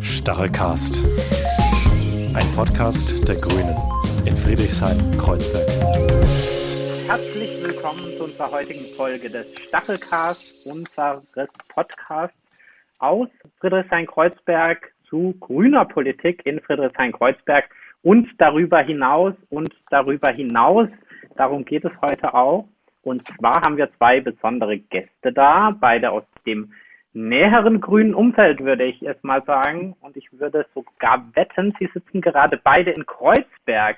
Stachelcast. Ein Podcast der Grünen in Friedrichshain-Kreuzberg. Herzlich willkommen zu unserer heutigen Folge des Stachelcast, unseres Podcasts aus Friedrichshain-Kreuzberg zu grüner Politik in Friedrichshain-Kreuzberg und darüber hinaus und darüber hinaus. Darum geht es heute auch. Und zwar haben wir zwei besondere Gäste da, beide aus dem näheren grünen Umfeld, würde ich es mal sagen. Und ich würde sogar wetten, sie sitzen gerade beide in Kreuzberg.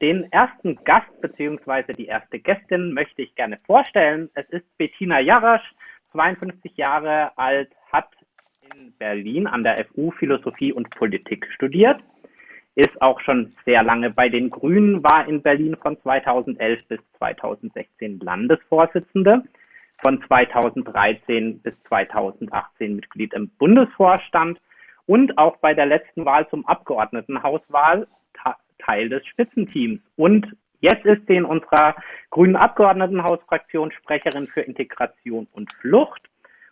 Den ersten Gast beziehungsweise die erste Gästin möchte ich gerne vorstellen. Es ist Bettina Jarasch, 52 Jahre alt, hat in Berlin an der FU Philosophie und Politik studiert, ist auch schon sehr lange bei den Grünen, war in Berlin von 2011 bis 2016 Landesvorsitzende von 2013 bis 2018 Mitglied im Bundesvorstand und auch bei der letzten Wahl zum Abgeordnetenhauswahl Teil des Spitzenteams. Und jetzt ist sie in unserer grünen Abgeordnetenhausfraktion Sprecherin für Integration und Flucht.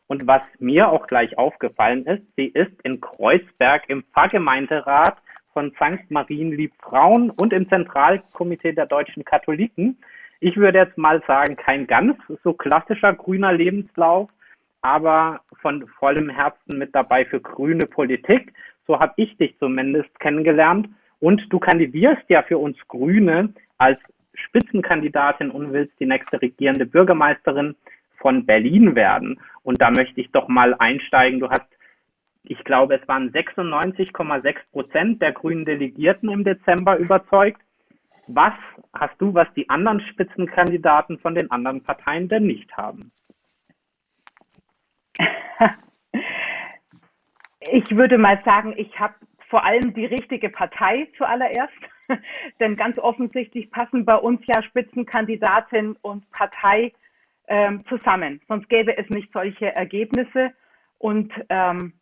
Und was mir auch gleich aufgefallen ist, sie ist in Kreuzberg im Pfarrgemeinderat von St. Marien Liebfrauen und im Zentralkomitee der deutschen Katholiken ich würde jetzt mal sagen, kein ganz so klassischer grüner Lebenslauf, aber von vollem Herzen mit dabei für grüne Politik. So habe ich dich zumindest kennengelernt. Und du kandidierst ja für uns Grüne als Spitzenkandidatin und willst die nächste regierende Bürgermeisterin von Berlin werden. Und da möchte ich doch mal einsteigen. Du hast, ich glaube, es waren 96,6 Prozent der grünen Delegierten im Dezember überzeugt. Was hast du, was die anderen Spitzenkandidaten von den anderen Parteien denn nicht haben? Ich würde mal sagen, ich habe vor allem die richtige Partei zuallererst, denn ganz offensichtlich passen bei uns ja Spitzenkandidatin und Partei ähm, zusammen. Sonst gäbe es nicht solche Ergebnisse. Und ähm,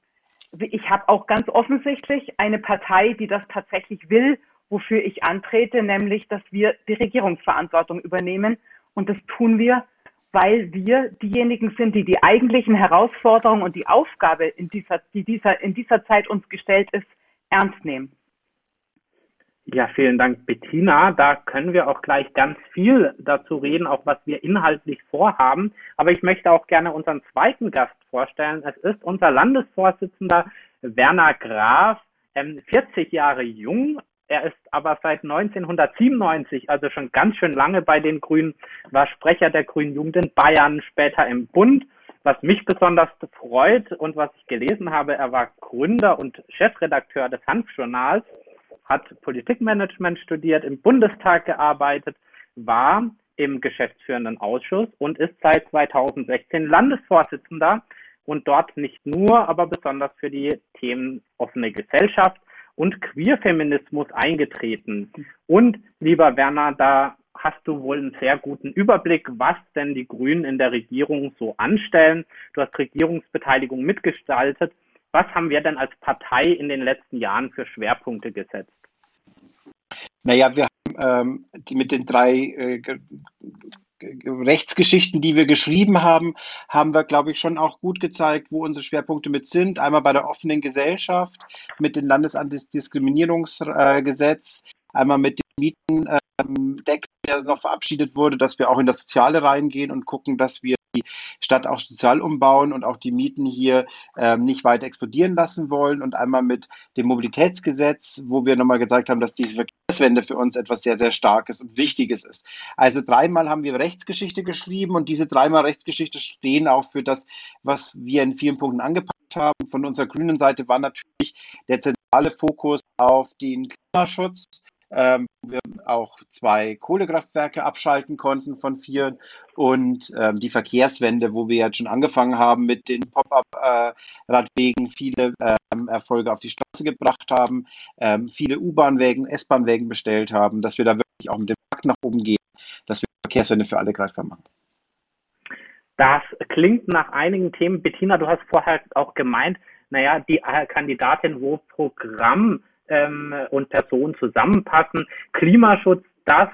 ich habe auch ganz offensichtlich eine Partei, die das tatsächlich will wofür ich antrete, nämlich, dass wir die Regierungsverantwortung übernehmen. Und das tun wir, weil wir diejenigen sind, die die eigentlichen Herausforderungen und die Aufgabe, in dieser, die dieser, in dieser Zeit uns gestellt ist, ernst nehmen. Ja, vielen Dank, Bettina. Da können wir auch gleich ganz viel dazu reden, auch was wir inhaltlich vorhaben. Aber ich möchte auch gerne unseren zweiten Gast vorstellen. Es ist unser Landesvorsitzender Werner Graf, 40 Jahre jung, er ist aber seit 1997, also schon ganz schön lange bei den Grünen, war Sprecher der Grünen Jugend in Bayern, später im Bund. Was mich besonders freut und was ich gelesen habe, er war Gründer und Chefredakteur des Hanfjournals, hat Politikmanagement studiert, im Bundestag gearbeitet, war im geschäftsführenden Ausschuss und ist seit 2016 Landesvorsitzender und dort nicht nur, aber besonders für die Themen offene Gesellschaft, und Queerfeminismus eingetreten. Und lieber Werner, da hast du wohl einen sehr guten Überblick, was denn die Grünen in der Regierung so anstellen. Du hast Regierungsbeteiligung mitgestaltet. Was haben wir denn als Partei in den letzten Jahren für Schwerpunkte gesetzt? Naja, wir haben ähm, mit den drei äh, Rechtsgeschichten, die wir geschrieben haben, haben wir, glaube ich, schon auch gut gezeigt, wo unsere Schwerpunkte mit sind. Einmal bei der offenen Gesellschaft mit dem Landesantidiskriminierungsgesetz, einmal mit dem Mietendeckel, der noch verabschiedet wurde, dass wir auch in das Soziale reingehen und gucken, dass wir die Stadt auch sozial umbauen und auch die Mieten hier ähm, nicht weiter explodieren lassen wollen. Und einmal mit dem Mobilitätsgesetz, wo wir nochmal gesagt haben, dass diese Verkehrswende für uns etwas sehr, sehr Starkes und Wichtiges ist. Also dreimal haben wir Rechtsgeschichte geschrieben und diese dreimal Rechtsgeschichte stehen auch für das, was wir in vielen Punkten angepasst haben. Von unserer grünen Seite war natürlich der zentrale Fokus auf den Klimaschutz ähm, wir auch zwei Kohlekraftwerke abschalten konnten von vier und ähm, die Verkehrswende, wo wir jetzt schon angefangen haben mit den Pop-up-Radwegen, viele ähm, Erfolge auf die Straße gebracht haben, ähm, viele U-Bahn-Wägen, S-Bahn-Wägen bestellt haben, dass wir da wirklich auch mit dem Markt nach oben gehen, dass wir Verkehrswende für alle greifbar machen. Das klingt nach einigen Themen. Bettina, du hast vorher auch gemeint, naja, die Kandidatin, wo Programm ähm, und Personen zusammenpassen. Klimaschutz, das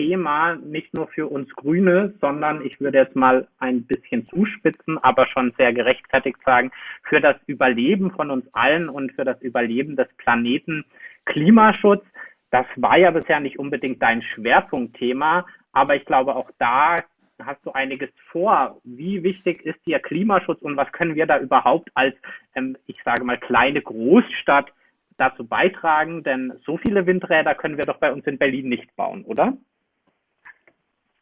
Thema nicht nur für uns Grüne, sondern ich würde jetzt mal ein bisschen zuspitzen, aber schon sehr gerechtfertigt sagen, für das Überleben von uns allen und für das Überleben des Planeten Klimaschutz. Das war ja bisher nicht unbedingt dein Schwerpunktthema, aber ich glaube, auch da hast du einiges vor. Wie wichtig ist dir Klimaschutz und was können wir da überhaupt als, ähm, ich sage mal, kleine Großstadt dazu beitragen? Denn so viele Windräder können wir doch bei uns in Berlin nicht bauen, oder?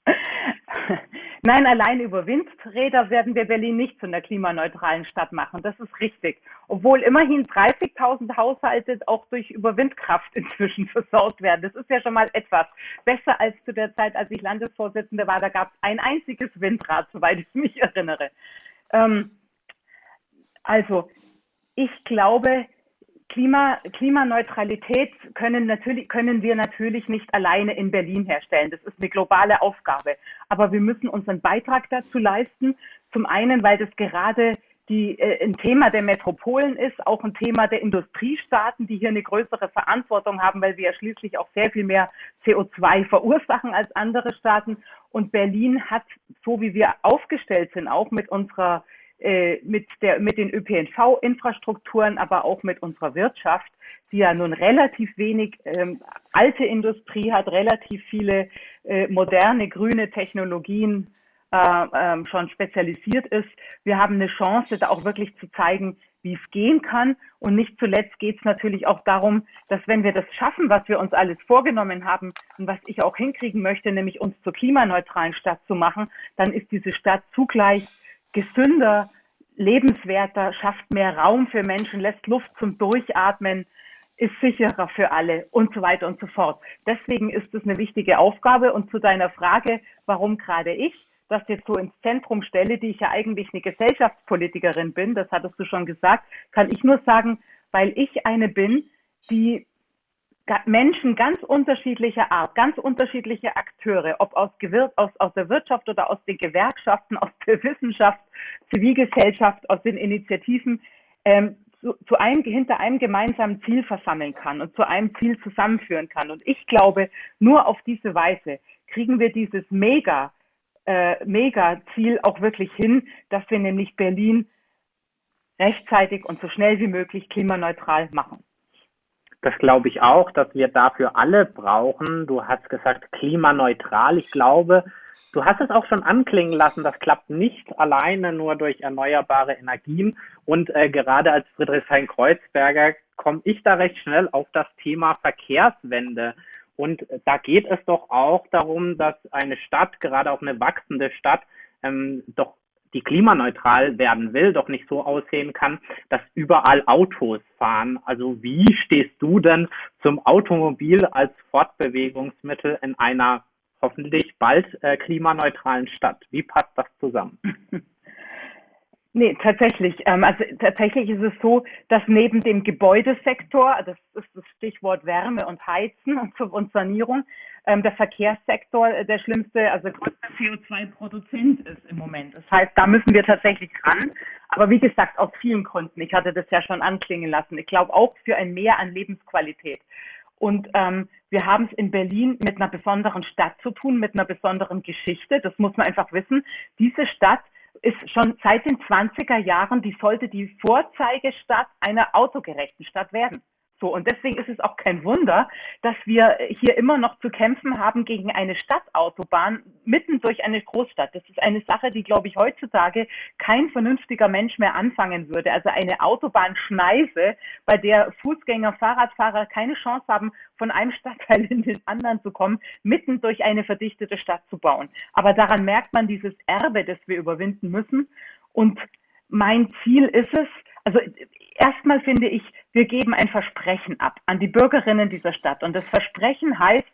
Nein, allein über Windräder werden wir Berlin nicht zu einer klimaneutralen Stadt machen. Das ist richtig. Obwohl immerhin 30.000 Haushalte auch durch über Windkraft inzwischen versorgt werden. Das ist ja schon mal etwas besser als zu der Zeit, als ich Landesvorsitzende war. Da gab es ein einziges Windrad, soweit ich mich erinnere. Ähm, also, ich glaube, Klima, Klimaneutralität können, natürlich, können wir natürlich nicht alleine in Berlin herstellen. Das ist eine globale Aufgabe. Aber wir müssen unseren Beitrag dazu leisten. Zum einen, weil das gerade die, äh, ein Thema der Metropolen ist, auch ein Thema der Industriestaaten, die hier eine größere Verantwortung haben, weil wir ja schließlich auch sehr viel mehr CO2 verursachen als andere Staaten. Und Berlin hat, so wie wir aufgestellt sind, auch mit unserer äh, mit, der, mit den ÖPNV-Infrastrukturen, aber auch mit unserer Wirtschaft, die ja nun relativ wenig ähm, alte Industrie hat, relativ viele äh, moderne grüne Technologien äh, ähm, schon spezialisiert ist. Wir haben eine Chance, da auch wirklich zu zeigen, wie es gehen kann. Und nicht zuletzt geht es natürlich auch darum, dass wenn wir das schaffen, was wir uns alles vorgenommen haben und was ich auch hinkriegen möchte, nämlich uns zur klimaneutralen Stadt zu machen, dann ist diese Stadt zugleich gesünder, lebenswerter, schafft mehr Raum für Menschen, lässt Luft zum Durchatmen, ist sicherer für alle und so weiter und so fort. Deswegen ist es eine wichtige Aufgabe. Und zu deiner Frage, warum gerade ich das jetzt so ins Zentrum stelle, die ich ja eigentlich eine Gesellschaftspolitikerin bin, das hattest du schon gesagt, kann ich nur sagen, weil ich eine bin, die Menschen ganz unterschiedlicher Art, ganz unterschiedliche Akteure, ob aus, Gewir aus, aus der Wirtschaft oder aus den Gewerkschaften, aus der Wissenschaft, Zivilgesellschaft, aus den Initiativen, ähm, zu, zu einem, hinter einem gemeinsamen Ziel versammeln kann und zu einem Ziel zusammenführen kann. Und ich glaube, nur auf diese Weise kriegen wir dieses Mega, äh, Mega-Ziel auch wirklich hin, dass wir nämlich Berlin rechtzeitig und so schnell wie möglich klimaneutral machen. Das glaube ich auch, dass wir dafür alle brauchen. Du hast gesagt, klimaneutral. Ich glaube, du hast es auch schon anklingen lassen, das klappt nicht alleine nur durch erneuerbare Energien. Und äh, gerade als Friedrichshain-Kreuzberger komme ich da recht schnell auf das Thema Verkehrswende. Und da geht es doch auch darum, dass eine Stadt, gerade auch eine wachsende Stadt, ähm, doch die klimaneutral werden will, doch nicht so aussehen kann, dass überall Autos fahren. Also wie stehst du denn zum Automobil als Fortbewegungsmittel in einer hoffentlich bald äh, klimaneutralen Stadt? Wie passt das zusammen? Nee, tatsächlich. Ähm, also tatsächlich ist es so, dass neben dem Gebäudesektor, das ist das Stichwort Wärme und Heizen und, und Sanierung, ähm, der Verkehrssektor äh, der schlimmste, also größte CO2-Produzent ist im Moment. Das heißt, da müssen wir tatsächlich ran. Aber wie gesagt, aus vielen Gründen. Ich hatte das ja schon anklingen lassen. Ich glaube auch für ein Mehr an Lebensqualität. Und ähm, wir haben es in Berlin mit einer besonderen Stadt zu tun, mit einer besonderen Geschichte. Das muss man einfach wissen. Diese Stadt ist schon seit den 20er Jahren, die sollte die Vorzeigestadt einer autogerechten Stadt werden. So, und deswegen ist es auch kein Wunder, dass wir hier immer noch zu kämpfen haben gegen eine Stadtautobahn mitten durch eine Großstadt. Das ist eine Sache, die, glaube ich, heutzutage kein vernünftiger Mensch mehr anfangen würde. Also eine Autobahnschneise, bei der Fußgänger, Fahrradfahrer keine Chance haben, von einem Stadtteil in den anderen zu kommen, mitten durch eine verdichtete Stadt zu bauen. Aber daran merkt man dieses Erbe, das wir überwinden müssen. Und mein Ziel ist es, also erstmal finde ich, wir geben ein Versprechen ab an die Bürgerinnen dieser Stadt. Und das Versprechen heißt,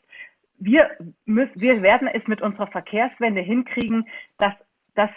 wir, müssen, wir werden es mit unserer Verkehrswende hinkriegen, dass, dass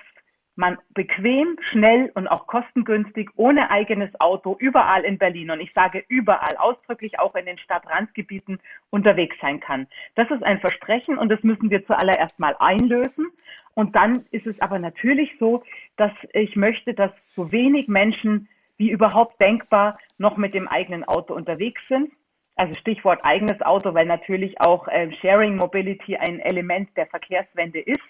man bequem, schnell und auch kostengünstig ohne eigenes Auto überall in Berlin und ich sage überall, ausdrücklich auch in den Stadtrandgebieten unterwegs sein kann. Das ist ein Versprechen und das müssen wir zuallererst mal einlösen. Und dann ist es aber natürlich so, dass ich möchte, dass so wenig Menschen wie überhaupt denkbar noch mit dem eigenen Auto unterwegs sind. Also Stichwort eigenes Auto, weil natürlich auch äh, Sharing Mobility ein Element der Verkehrswende ist.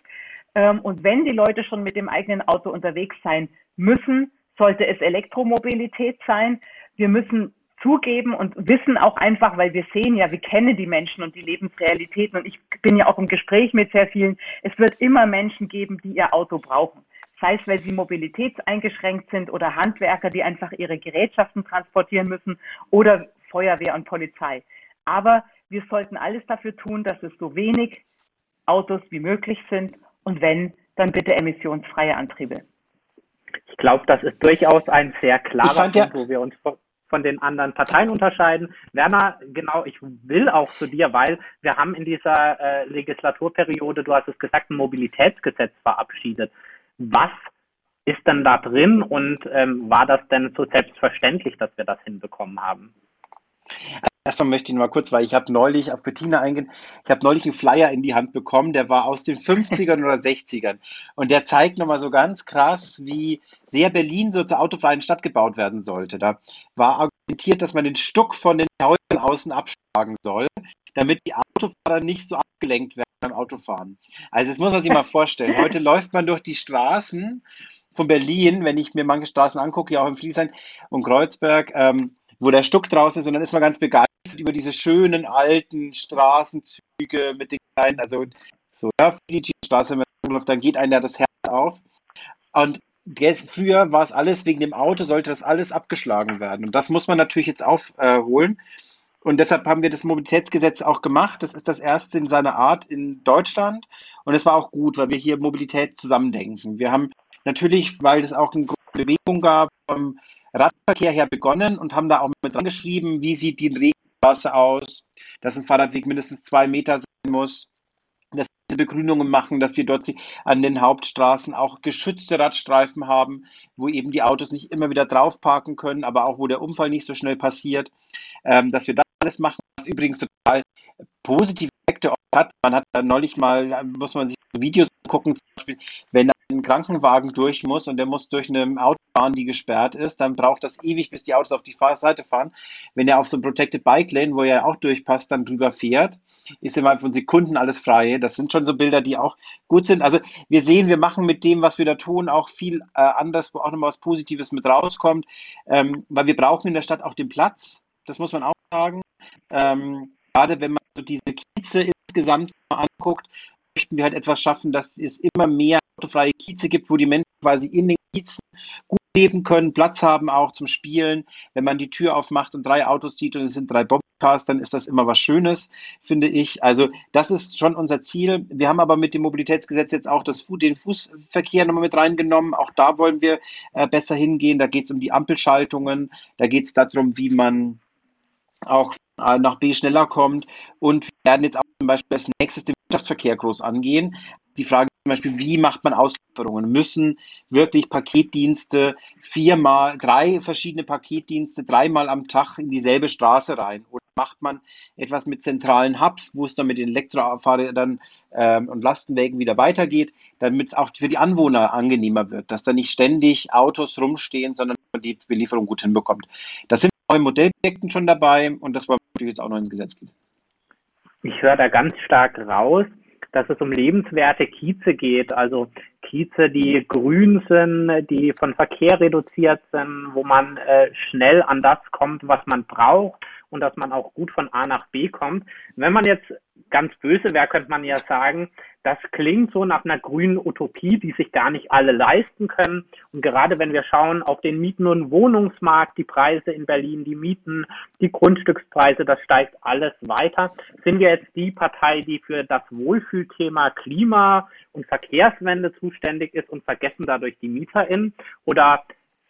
Ähm, und wenn die Leute schon mit dem eigenen Auto unterwegs sein müssen, sollte es Elektromobilität sein. Wir müssen zugeben und wissen auch einfach, weil wir sehen ja, wir kennen die Menschen und die Lebensrealitäten und ich bin ja auch im Gespräch mit sehr vielen, es wird immer Menschen geben, die ihr Auto brauchen. Sei es, weil sie mobilitätseingeschränkt sind oder Handwerker, die einfach ihre Gerätschaften transportieren müssen oder Feuerwehr und Polizei. Aber wir sollten alles dafür tun, dass es so wenig Autos wie möglich sind und wenn, dann bitte emissionsfreie Antriebe. Ich glaube, das ist durchaus ein sehr klarer Punkt, ja, wo wir uns von den anderen Parteien unterscheiden. Werner, genau, ich will auch zu dir, weil wir haben in dieser äh, Legislaturperiode, du hast es gesagt, ein Mobilitätsgesetz verabschiedet. Was ist denn da drin und ähm, war das denn so selbstverständlich, dass wir das hinbekommen haben? Erstmal möchte ich mal kurz, weil ich habe neulich auf Bettina eingehen, ich habe neulich einen Flyer in die Hand bekommen, der war aus den 50ern oder 60ern. Und der zeigt nochmal so ganz krass, wie sehr Berlin so zur autofreien Stadt gebaut werden sollte. Da war argumentiert, dass man den Stuck von den Häusern außen abschlagen soll, damit die Autofahrer nicht so abgelenkt werden beim Autofahren. Also das muss man sich mal vorstellen. Heute läuft man durch die Straßen von Berlin, wenn ich mir manche Straßen angucke, ja auch in Friedrichshain und Kreuzberg, ähm, wo der Stuck draußen ist und dann ist man ganz begeistert über diese schönen alten Straßenzüge mit den kleinen, also so, ja, die Straße, dann geht einem ja das Herz auf. Und früher war es alles wegen dem Auto, sollte das alles abgeschlagen werden. Und das muss man natürlich jetzt aufholen. Und deshalb haben wir das Mobilitätsgesetz auch gemacht. Das ist das erste in seiner Art in Deutschland. Und es war auch gut, weil wir hier Mobilität zusammendenken. Wir haben natürlich, weil es auch eine große Bewegung gab, vom Radverkehr her begonnen und haben da auch mit dran geschrieben, wie sieht die Regenstraße aus, dass ein Fahrradweg mindestens zwei Meter sein muss, dass wir Begrünungen machen, dass wir dort an den Hauptstraßen auch geschützte Radstreifen haben, wo eben die Autos nicht immer wieder drauf parken können, aber auch wo der Unfall nicht so schnell passiert, ähm, dass wir das alles machen, was übrigens total positive Effekte hat. Man hat da neulich mal, muss man sich Videos gucken, zum Beispiel, wenn ein Krankenwagen durch muss und der muss durch eine Autobahn, die gesperrt ist, dann braucht das ewig, bis die Autos auf die Seite fahren. Wenn er auf so einem Protected Bike Lane, wo er auch durchpasst, dann drüber fährt, ist innerhalb von Sekunden alles frei. Das sind schon so Bilder, die auch gut sind. Also wir sehen, wir machen mit dem, was wir da tun, auch viel äh, anders, wo auch nochmal was Positives mit rauskommt, ähm, weil wir brauchen in der Stadt auch den Platz. Das muss man auch sagen. Ähm, gerade wenn man so diese Kieze insgesamt anguckt, möchten wir halt etwas schaffen, dass es immer mehr autofreie Kieze gibt, wo die Menschen quasi in den Kiezen gut leben können, Platz haben auch zum Spielen. Wenn man die Tür aufmacht und drei Autos sieht und es sind drei Bobcars, dann ist das immer was Schönes, finde ich. Also das ist schon unser Ziel. Wir haben aber mit dem Mobilitätsgesetz jetzt auch das, den Fußverkehr nochmal mit reingenommen. Auch da wollen wir äh, besser hingehen. Da geht es um die Ampelschaltungen, da geht es darum, wie man auch äh, nach B schneller kommt. Und wir werden jetzt auch zum Beispiel als nächstes den Wirtschaftsverkehr groß angehen. Die Frage zum Beispiel, wie macht man Auslieferungen? Müssen wirklich Paketdienste viermal, drei verschiedene Paketdienste dreimal am Tag in dieselbe Straße rein? Oder macht man etwas mit zentralen Hubs, wo es dann mit den Elektrofahrrädern ähm, und Lastenwägen wieder weitergeht, damit es auch für die Anwohner angenehmer wird, dass da nicht ständig Autos rumstehen, sondern man die Belieferung gut hinbekommt. Das sind neue Modellprojekten schon dabei und das wollen wir natürlich jetzt auch noch ins Gesetz geben. Ich höre da ganz stark raus, dass es um lebenswerte Kieze geht, also Kieze, die grün sind, die von Verkehr reduziert sind, wo man äh, schnell an das kommt, was man braucht und dass man auch gut von A nach B kommt. Wenn man jetzt ganz böse wäre, könnte man ja sagen, das klingt so nach einer grünen Utopie, die sich gar nicht alle leisten können. Und gerade wenn wir schauen auf den Mieten- und Wohnungsmarkt, die Preise in Berlin, die Mieten, die Grundstückspreise, das steigt alles weiter. Sind wir jetzt die Partei, die für das Wohlfühlthema Klima und Verkehrswende zuständig ist und vergessen dadurch die MieterInnen? Oder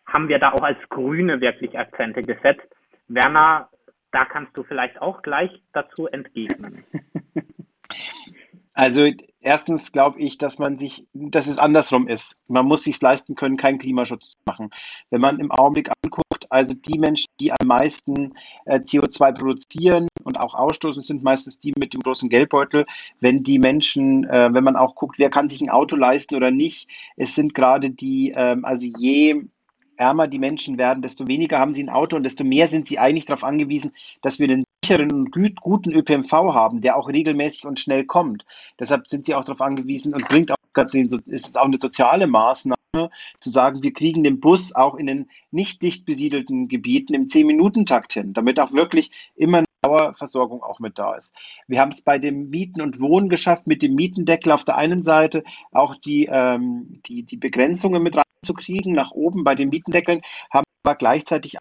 haben wir da auch als Grüne wirklich Akzente gesetzt? Werner, da kannst du vielleicht auch gleich dazu entgegnen. Also erstens glaube ich, dass man sich, dass es andersrum ist. Man muss sich leisten können, keinen Klimaschutz zu machen. Wenn man im Augenblick anguckt, also die Menschen, die am meisten äh, CO2 produzieren und auch ausstoßen, sind meistens die mit dem großen Geldbeutel. Wenn die Menschen, äh, wenn man auch guckt, wer kann sich ein Auto leisten oder nicht, es sind gerade die, ähm, also je ärmer die Menschen werden, desto weniger haben sie ein Auto und desto mehr sind sie eigentlich darauf angewiesen, dass wir einen sicheren und guten ÖPNV haben, der auch regelmäßig und schnell kommt. Deshalb sind sie auch darauf angewiesen und bringt auch, ist es auch eine soziale Maßnahme, zu sagen, wir kriegen den Bus auch in den nicht dicht besiedelten Gebieten im 10-Minuten-Takt hin, damit auch wirklich immer Dauerversorgung auch mit da ist. Wir haben es bei dem Mieten und Wohnen geschafft, mit dem Mietendeckel auf der einen Seite auch die, ähm, die, die Begrenzungen mit reinzukriegen. Nach oben bei den Mietendeckeln haben wir gleichzeitig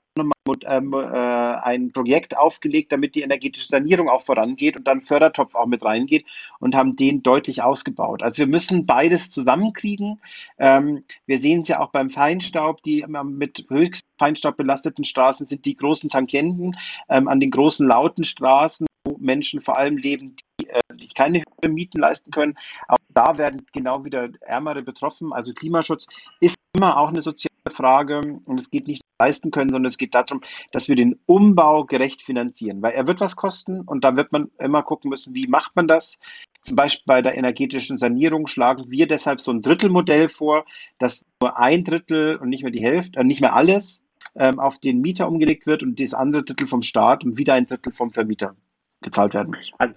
ähm, äh, ein Projekt aufgelegt, damit die energetische Sanierung auch vorangeht und dann Fördertopf auch mit reingeht und haben den deutlich ausgebaut. Also wir müssen beides zusammenkriegen. Ähm, wir sehen es ja auch beim Feinstaub, die mit höchst Feinstaub belasteten Straßen sind die großen Tangenten ähm, an den großen lauten Straßen, wo Menschen vor allem leben, die äh, sich keine höheren Mieten leisten können. Auch da werden genau wieder Ärmere betroffen. Also Klimaschutz ist immer auch eine soziale Frage und es geht nicht leisten können, sondern es geht darum, dass wir den Umbau gerecht finanzieren, weil er wird was kosten und da wird man immer gucken müssen, wie macht man das. Zum Beispiel bei der energetischen Sanierung schlagen wir deshalb so ein Drittelmodell vor, dass nur ein Drittel und nicht mehr die Hälfte, äh, nicht mehr alles ähm, auf den Mieter umgelegt wird und das andere Drittel vom Staat und wieder ein Drittel vom Vermieter gezahlt werden muss. Also,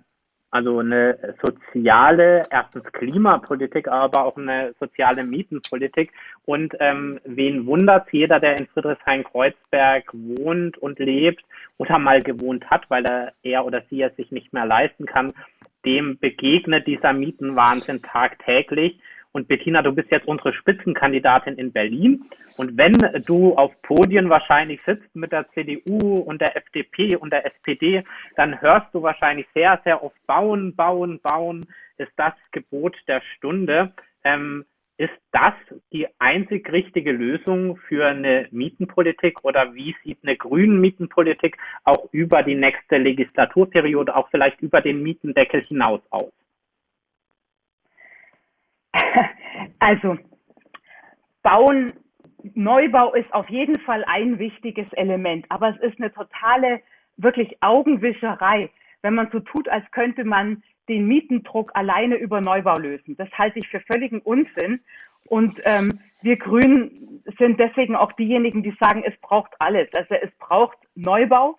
also eine soziale, erstens Klimapolitik, aber auch eine soziale Mietenpolitik. Und ähm, wen wundert jeder, der in Friedrichshain-Kreuzberg wohnt und lebt oder mal gewohnt hat, weil er, er oder sie es sich nicht mehr leisten kann, dem begegnet dieser Mietenwahnsinn tagtäglich. Und Bettina, du bist jetzt unsere Spitzenkandidatin in Berlin. Und wenn du auf Podien wahrscheinlich sitzt mit der CDU und der FDP und der SPD, dann hörst du wahrscheinlich sehr, sehr oft bauen, bauen, bauen ist das Gebot der Stunde. Ähm, ist das die einzig richtige Lösung für eine Mietenpolitik oder wie sieht eine grüne Mietenpolitik auch über die nächste Legislaturperiode, auch vielleicht über den Mietendeckel hinaus aus? Also, Bauen, Neubau ist auf jeden Fall ein wichtiges Element, aber es ist eine totale, wirklich Augenwischerei, wenn man so tut, als könnte man den Mietendruck alleine über Neubau lösen. Das halte ich für völligen Unsinn. Und ähm, wir Grünen sind deswegen auch diejenigen, die sagen, es braucht alles. Also es braucht Neubau,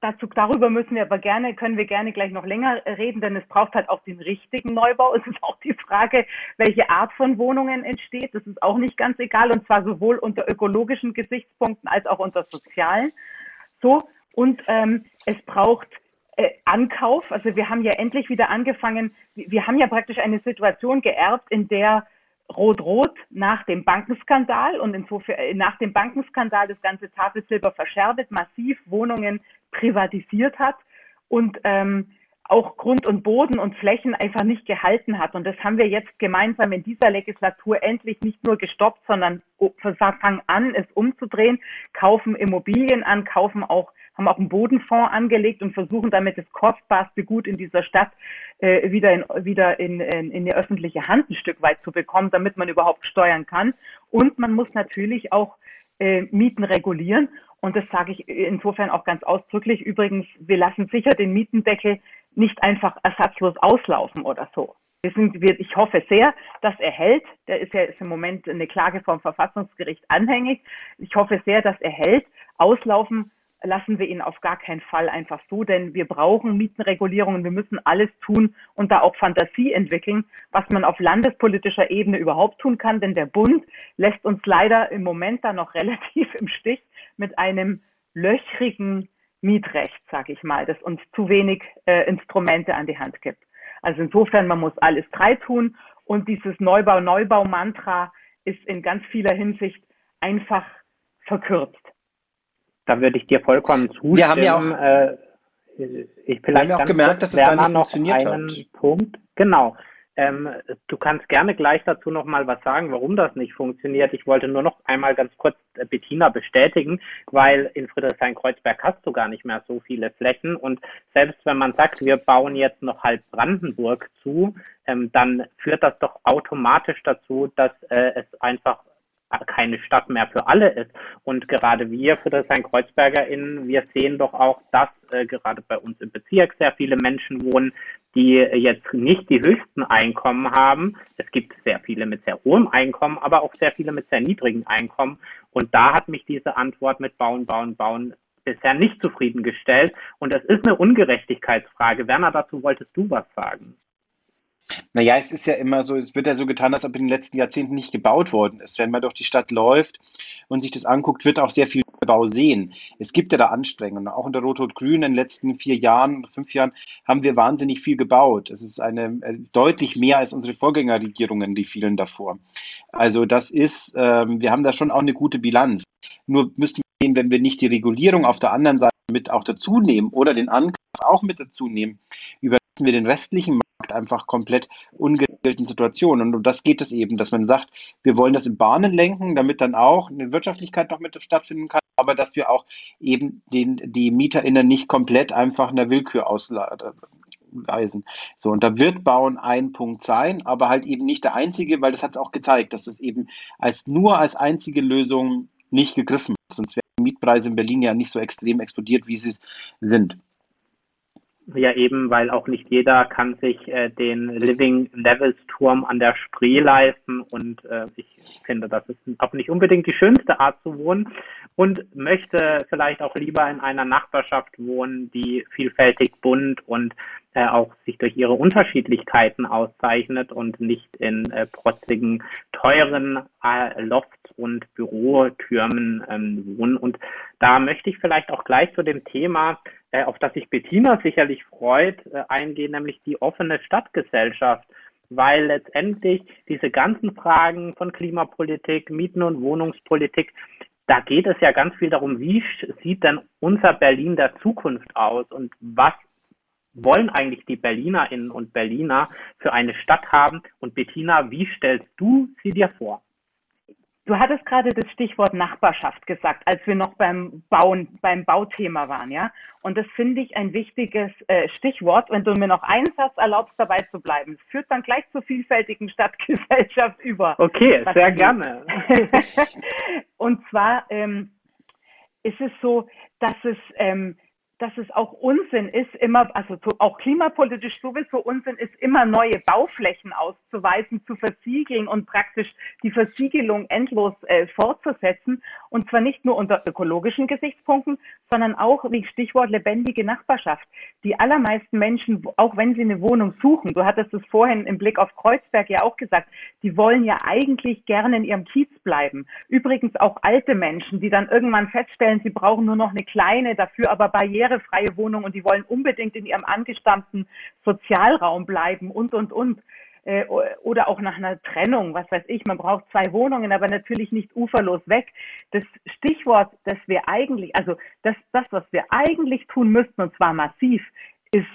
dazu, darüber müssen wir aber gerne, können wir gerne gleich noch länger reden, denn es braucht halt auch den richtigen Neubau. Es ist auch die Frage, welche Art von Wohnungen entsteht. Das ist auch nicht ganz egal und zwar sowohl unter ökologischen Gesichtspunkten als auch unter sozialen. So, und ähm, es braucht äh, Ankauf. Also wir haben ja endlich wieder angefangen, wir haben ja praktisch eine Situation geerbt, in der Rot-Rot nach dem Bankenskandal und insofern äh, nach dem Bankenskandal das ganze Tafelsilber verscherbelt, massiv Wohnungen privatisiert hat. Und ähm, auch Grund und Boden und Flächen einfach nicht gehalten hat. Und das haben wir jetzt gemeinsam in dieser Legislatur endlich nicht nur gestoppt, sondern fangen an, es umzudrehen, kaufen Immobilien an, kaufen auch haben auch einen Bodenfonds angelegt und versuchen damit das kostbarste Gut in dieser Stadt äh, wieder, in, wieder in, in, in die öffentliche Hand ein Stück weit zu bekommen, damit man überhaupt steuern kann. Und man muss natürlich auch äh, Mieten regulieren. Und das sage ich insofern auch ganz ausdrücklich. Übrigens, wir lassen sicher den Mietendeckel nicht einfach ersatzlos auslaufen oder so. Wir sind, wir, ich hoffe sehr, dass er hält. Der ist ja ist im Moment eine Klage vom Verfassungsgericht anhängig. Ich hoffe sehr, dass er hält. Auslaufen lassen wir ihn auf gar keinen Fall einfach so, denn wir brauchen Mietenregulierungen, wir müssen alles tun und da auch Fantasie entwickeln, was man auf landespolitischer Ebene überhaupt tun kann, denn der Bund lässt uns leider im Moment da noch relativ im Stich mit einem löchrigen Mietrecht, sage ich mal, das uns zu wenig äh, Instrumente an die Hand gibt. Also insofern, man muss alles drei tun und dieses Neubau-Neubau-Mantra ist in ganz vieler Hinsicht einfach verkürzt. Da würde ich dir vollkommen zustimmen. Wir haben ja auch, äh, ich vielleicht wir haben auch gemerkt, dass es gar nicht funktioniert einen hat. Punkt. Genau. Ähm, du kannst gerne gleich dazu noch mal was sagen, warum das nicht funktioniert. Ich wollte nur noch einmal ganz kurz äh, Bettina bestätigen, weil in Friedrichshain-Kreuzberg hast du gar nicht mehr so viele Flächen und selbst wenn man sagt, wir bauen jetzt noch halb Brandenburg zu, ähm, dann führt das doch automatisch dazu, dass äh, es einfach keine Stadt mehr für alle ist. Und gerade wir, Friedrichshain-KreuzbergerInnen, wir sehen doch auch, dass äh, gerade bei uns im Bezirk sehr viele Menschen wohnen, die jetzt nicht die höchsten Einkommen haben. Es gibt sehr viele mit sehr hohem Einkommen, aber auch sehr viele mit sehr niedrigen Einkommen. Und da hat mich diese Antwort mit Bauen, Bauen, Bauen bisher nicht zufriedengestellt. Und das ist eine Ungerechtigkeitsfrage. Werner, dazu wolltest du was sagen. Naja, es ist ja immer so, es wird ja so getan, als ob in den letzten Jahrzehnten nicht gebaut worden ist. Wenn man durch die Stadt läuft und sich das anguckt, wird auch sehr viel Bau sehen. Es gibt ja da Anstrengungen. Auch unter Rot-Rot-Grün in den letzten vier Jahren, fünf Jahren haben wir wahnsinnig viel gebaut. Es ist eine äh, deutlich mehr als unsere Vorgängerregierungen, die vielen davor. Also das ist, ähm, wir haben da schon auch eine gute Bilanz. Nur müssen wir sehen, wenn wir nicht die Regulierung auf der anderen Seite mit auch dazu nehmen oder den Angriff auch mit dazu nehmen, überlassen wir den restlichen Markt einfach komplett ungeregelten Situationen. Und um das geht es eben, dass man sagt, wir wollen das in Bahnen lenken, damit dann auch eine Wirtschaftlichkeit noch mit stattfinden kann, aber dass wir auch eben den, die MieterInnen nicht komplett einfach einer Willkür ausweisen. So, und da wird Bauen ein Punkt sein, aber halt eben nicht der einzige, weil das hat auch gezeigt, dass es eben als nur als einzige Lösung nicht gegriffen hat. Sonst wären die Mietpreise in Berlin ja nicht so extrem explodiert, wie sie sind. Ja, eben, weil auch nicht jeder kann sich äh, den Living Levels Turm an der Spree leisten und äh, ich finde, das ist auch nicht unbedingt die schönste Art zu wohnen und möchte vielleicht auch lieber in einer Nachbarschaft wohnen, die vielfältig bunt und äh, auch sich durch ihre Unterschiedlichkeiten auszeichnet und nicht in äh, protzigen, teuren äh, Loft- und Bürotürmen ähm, wohnen. Und da möchte ich vielleicht auch gleich zu dem Thema äh, auf das sich Bettina sicherlich freut, äh, eingehen, nämlich die offene Stadtgesellschaft, weil letztendlich diese ganzen Fragen von Klimapolitik, Mieten- und Wohnungspolitik, da geht es ja ganz viel darum, wie sieht denn unser Berlin der Zukunft aus und was wollen eigentlich die Berlinerinnen und Berliner für eine Stadt haben? Und Bettina, wie stellst du sie dir vor? Du hattest gerade das Stichwort Nachbarschaft gesagt, als wir noch beim Bauen, beim Bauthema waren, ja. Und das finde ich ein wichtiges äh, Stichwort. Wenn du mir noch einen Satz erlaubst, dabei zu bleiben, es führt dann gleich zur vielfältigen Stadtgesellschaft über. Okay, sehr gerne. Und zwar ähm, ist es so, dass es ähm, dass es auch Unsinn ist, immer, also auch klimapolitisch sowieso Unsinn ist, immer neue Bauflächen auszuweisen, zu versiegeln und praktisch die Versiegelung endlos äh, fortzusetzen. Und zwar nicht nur unter ökologischen Gesichtspunkten, sondern auch, wie Stichwort lebendige Nachbarschaft. Die allermeisten Menschen, auch wenn sie eine Wohnung suchen, du hattest es vorhin im Blick auf Kreuzberg ja auch gesagt, die wollen ja eigentlich gerne in ihrem Kiez bleiben. Übrigens auch alte Menschen, die dann irgendwann feststellen, sie brauchen nur noch eine kleine, dafür aber Barriere barrierefreie Wohnung und die wollen unbedingt in ihrem angestammten Sozialraum bleiben und, und, und. Äh, oder auch nach einer Trennung, was weiß ich, man braucht zwei Wohnungen, aber natürlich nicht uferlos weg. Das Stichwort, das wir eigentlich, also das, das, was wir eigentlich tun müssten, und zwar massiv, ist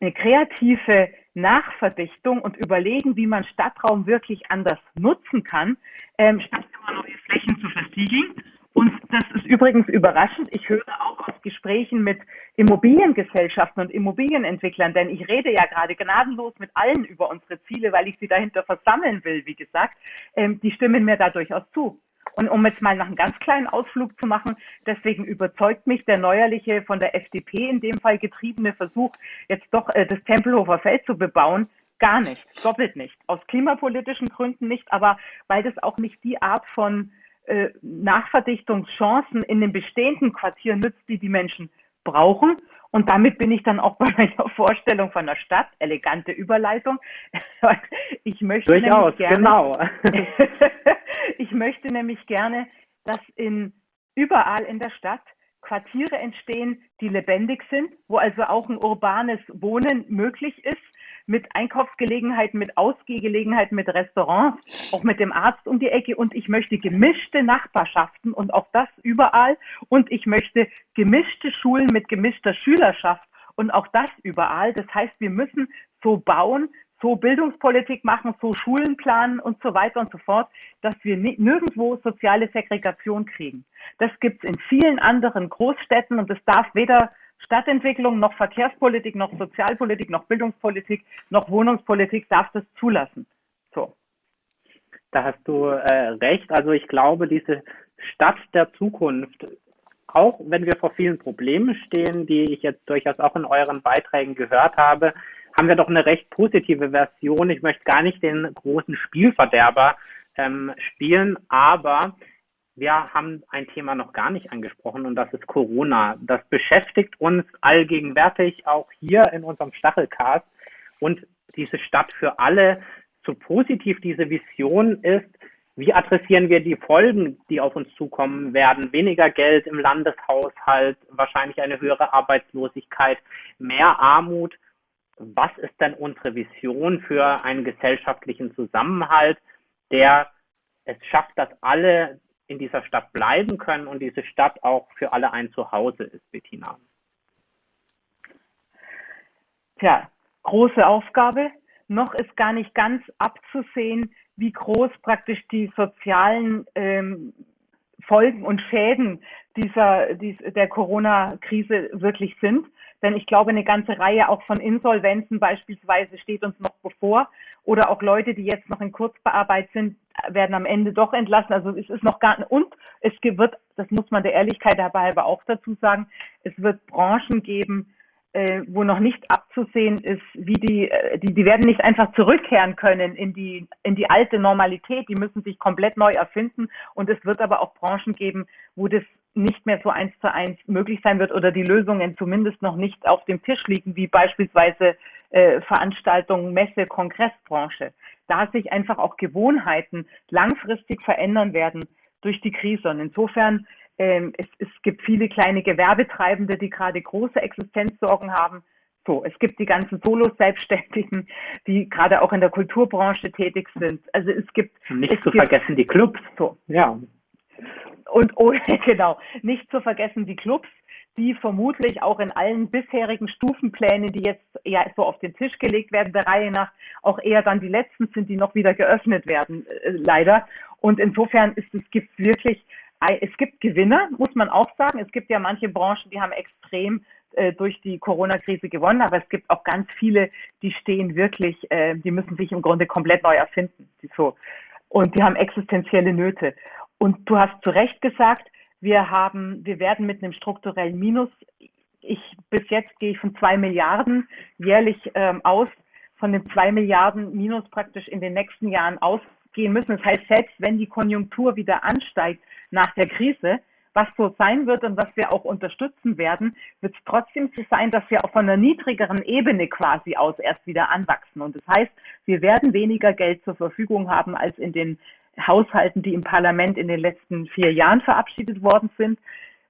eine kreative Nachverdichtung und überlegen, wie man Stadtraum wirklich anders nutzen kann, ähm, statt immer neue Flächen zu versiegeln und das ist übrigens überraschend. Ich höre auch aus Gesprächen mit Immobiliengesellschaften und Immobilienentwicklern, denn ich rede ja gerade gnadenlos mit allen über unsere Ziele, weil ich sie dahinter versammeln will, wie gesagt. Ähm, die stimmen mir da durchaus zu. Und um jetzt mal noch einen ganz kleinen Ausflug zu machen, deswegen überzeugt mich der neuerliche von der FDP in dem Fall getriebene Versuch, jetzt doch äh, das Tempelhofer Feld zu bebauen, gar nicht, doppelt nicht. Aus klimapolitischen Gründen nicht, aber weil das auch nicht die Art von äh, Nachverdichtungschancen in den bestehenden Quartieren nützt, die die Menschen brauchen. Und damit bin ich dann auch bei meiner Vorstellung von der Stadt. Elegante Überleitung. Ich möchte Durchaus, gerne, genau. ich möchte nämlich gerne, dass in überall in der Stadt Quartiere entstehen, die lebendig sind, wo also auch ein urbanes Wohnen möglich ist, mit Einkaufsgelegenheiten, mit Ausgehgelegenheiten, mit Restaurants, auch mit dem Arzt um die Ecke. Und ich möchte gemischte Nachbarschaften und auch das überall. Und ich möchte gemischte Schulen mit gemischter Schülerschaft und auch das überall. Das heißt, wir müssen so bauen, so Bildungspolitik machen, so Schulen planen und so weiter und so fort, dass wir nirgendwo soziale Segregation kriegen. Das gibt es in vielen anderen Großstädten und es darf weder Stadtentwicklung, noch Verkehrspolitik, noch Sozialpolitik, noch Bildungspolitik, noch Wohnungspolitik darf das zulassen. So. Da hast du äh, recht. Also ich glaube, diese Stadt der Zukunft, auch wenn wir vor vielen Problemen stehen, die ich jetzt durchaus auch in euren Beiträgen gehört habe, haben wir doch eine recht positive Version. Ich möchte gar nicht den großen Spielverderber ähm, spielen, aber wir haben ein Thema noch gar nicht angesprochen und das ist Corona. Das beschäftigt uns allgegenwärtig auch hier in unserem Stachelcast und diese Stadt für alle, so positiv diese Vision ist, wie adressieren wir die Folgen, die auf uns zukommen werden? Weniger Geld im Landeshaushalt, wahrscheinlich eine höhere Arbeitslosigkeit, mehr Armut. Was ist denn unsere Vision für einen gesellschaftlichen Zusammenhalt, der es schafft, dass alle in dieser Stadt bleiben können und diese Stadt auch für alle ein Zuhause ist, Bettina? Tja, große Aufgabe. Noch ist gar nicht ganz abzusehen, wie groß praktisch die sozialen ähm, Folgen und Schäden dieser, dieser der Corona-Krise wirklich sind. Denn ich glaube, eine ganze Reihe auch von Insolvenzen beispielsweise steht uns noch bevor. Oder auch Leute, die jetzt noch in Kurzbearbeit sind, werden am Ende doch entlassen. Also es ist noch gar und es wird, das muss man der Ehrlichkeit dabei aber auch dazu sagen, es wird Branchen geben, äh, wo noch nicht abzusehen ist, wie die, äh, die, die werden nicht einfach zurückkehren können in die, in die alte Normalität. Die müssen sich komplett neu erfinden. Und es wird aber auch Branchen geben, wo das nicht mehr so eins zu eins möglich sein wird oder die Lösungen zumindest noch nicht auf dem Tisch liegen, wie beispielsweise äh, Veranstaltungen, Messe, Kongressbranche. Da sich einfach auch Gewohnheiten langfristig verändern werden durch die Krise. Und insofern ähm, es, es gibt viele kleine Gewerbetreibende, die gerade große Existenzsorgen haben. So, es gibt die ganzen Solo-Selbstständigen, die gerade auch in der Kulturbranche tätig sind. Also es gibt nicht es zu gibt, vergessen die Clubs. So, ja. Und oh, genau, nicht zu vergessen die Clubs, die vermutlich auch in allen bisherigen Stufenplänen, die jetzt eher so auf den Tisch gelegt werden, der Reihe nach, auch eher dann die letzten sind, die noch wieder geöffnet werden, äh, leider. Und insofern ist es gibt wirklich es gibt Gewinner, muss man auch sagen. Es gibt ja manche Branchen, die haben extrem äh, durch die Corona-Krise gewonnen, aber es gibt auch ganz viele, die stehen wirklich, äh, die müssen sich im Grunde komplett neu erfinden. So. Und die haben existenzielle Nöte. Und du hast zu Recht gesagt, wir haben, wir werden mit einem strukturellen Minus, ich, bis jetzt gehe ich von zwei Milliarden jährlich ähm, aus, von den zwei Milliarden Minus praktisch in den nächsten Jahren ausgehen müssen. Das heißt, selbst wenn die Konjunktur wieder ansteigt, nach der Krise, was so sein wird und was wir auch unterstützen werden, wird es trotzdem so sein, dass wir auch von einer niedrigeren Ebene quasi aus erst wieder anwachsen. Und das heißt, wir werden weniger Geld zur Verfügung haben als in den Haushalten, die im Parlament in den letzten vier Jahren verabschiedet worden sind.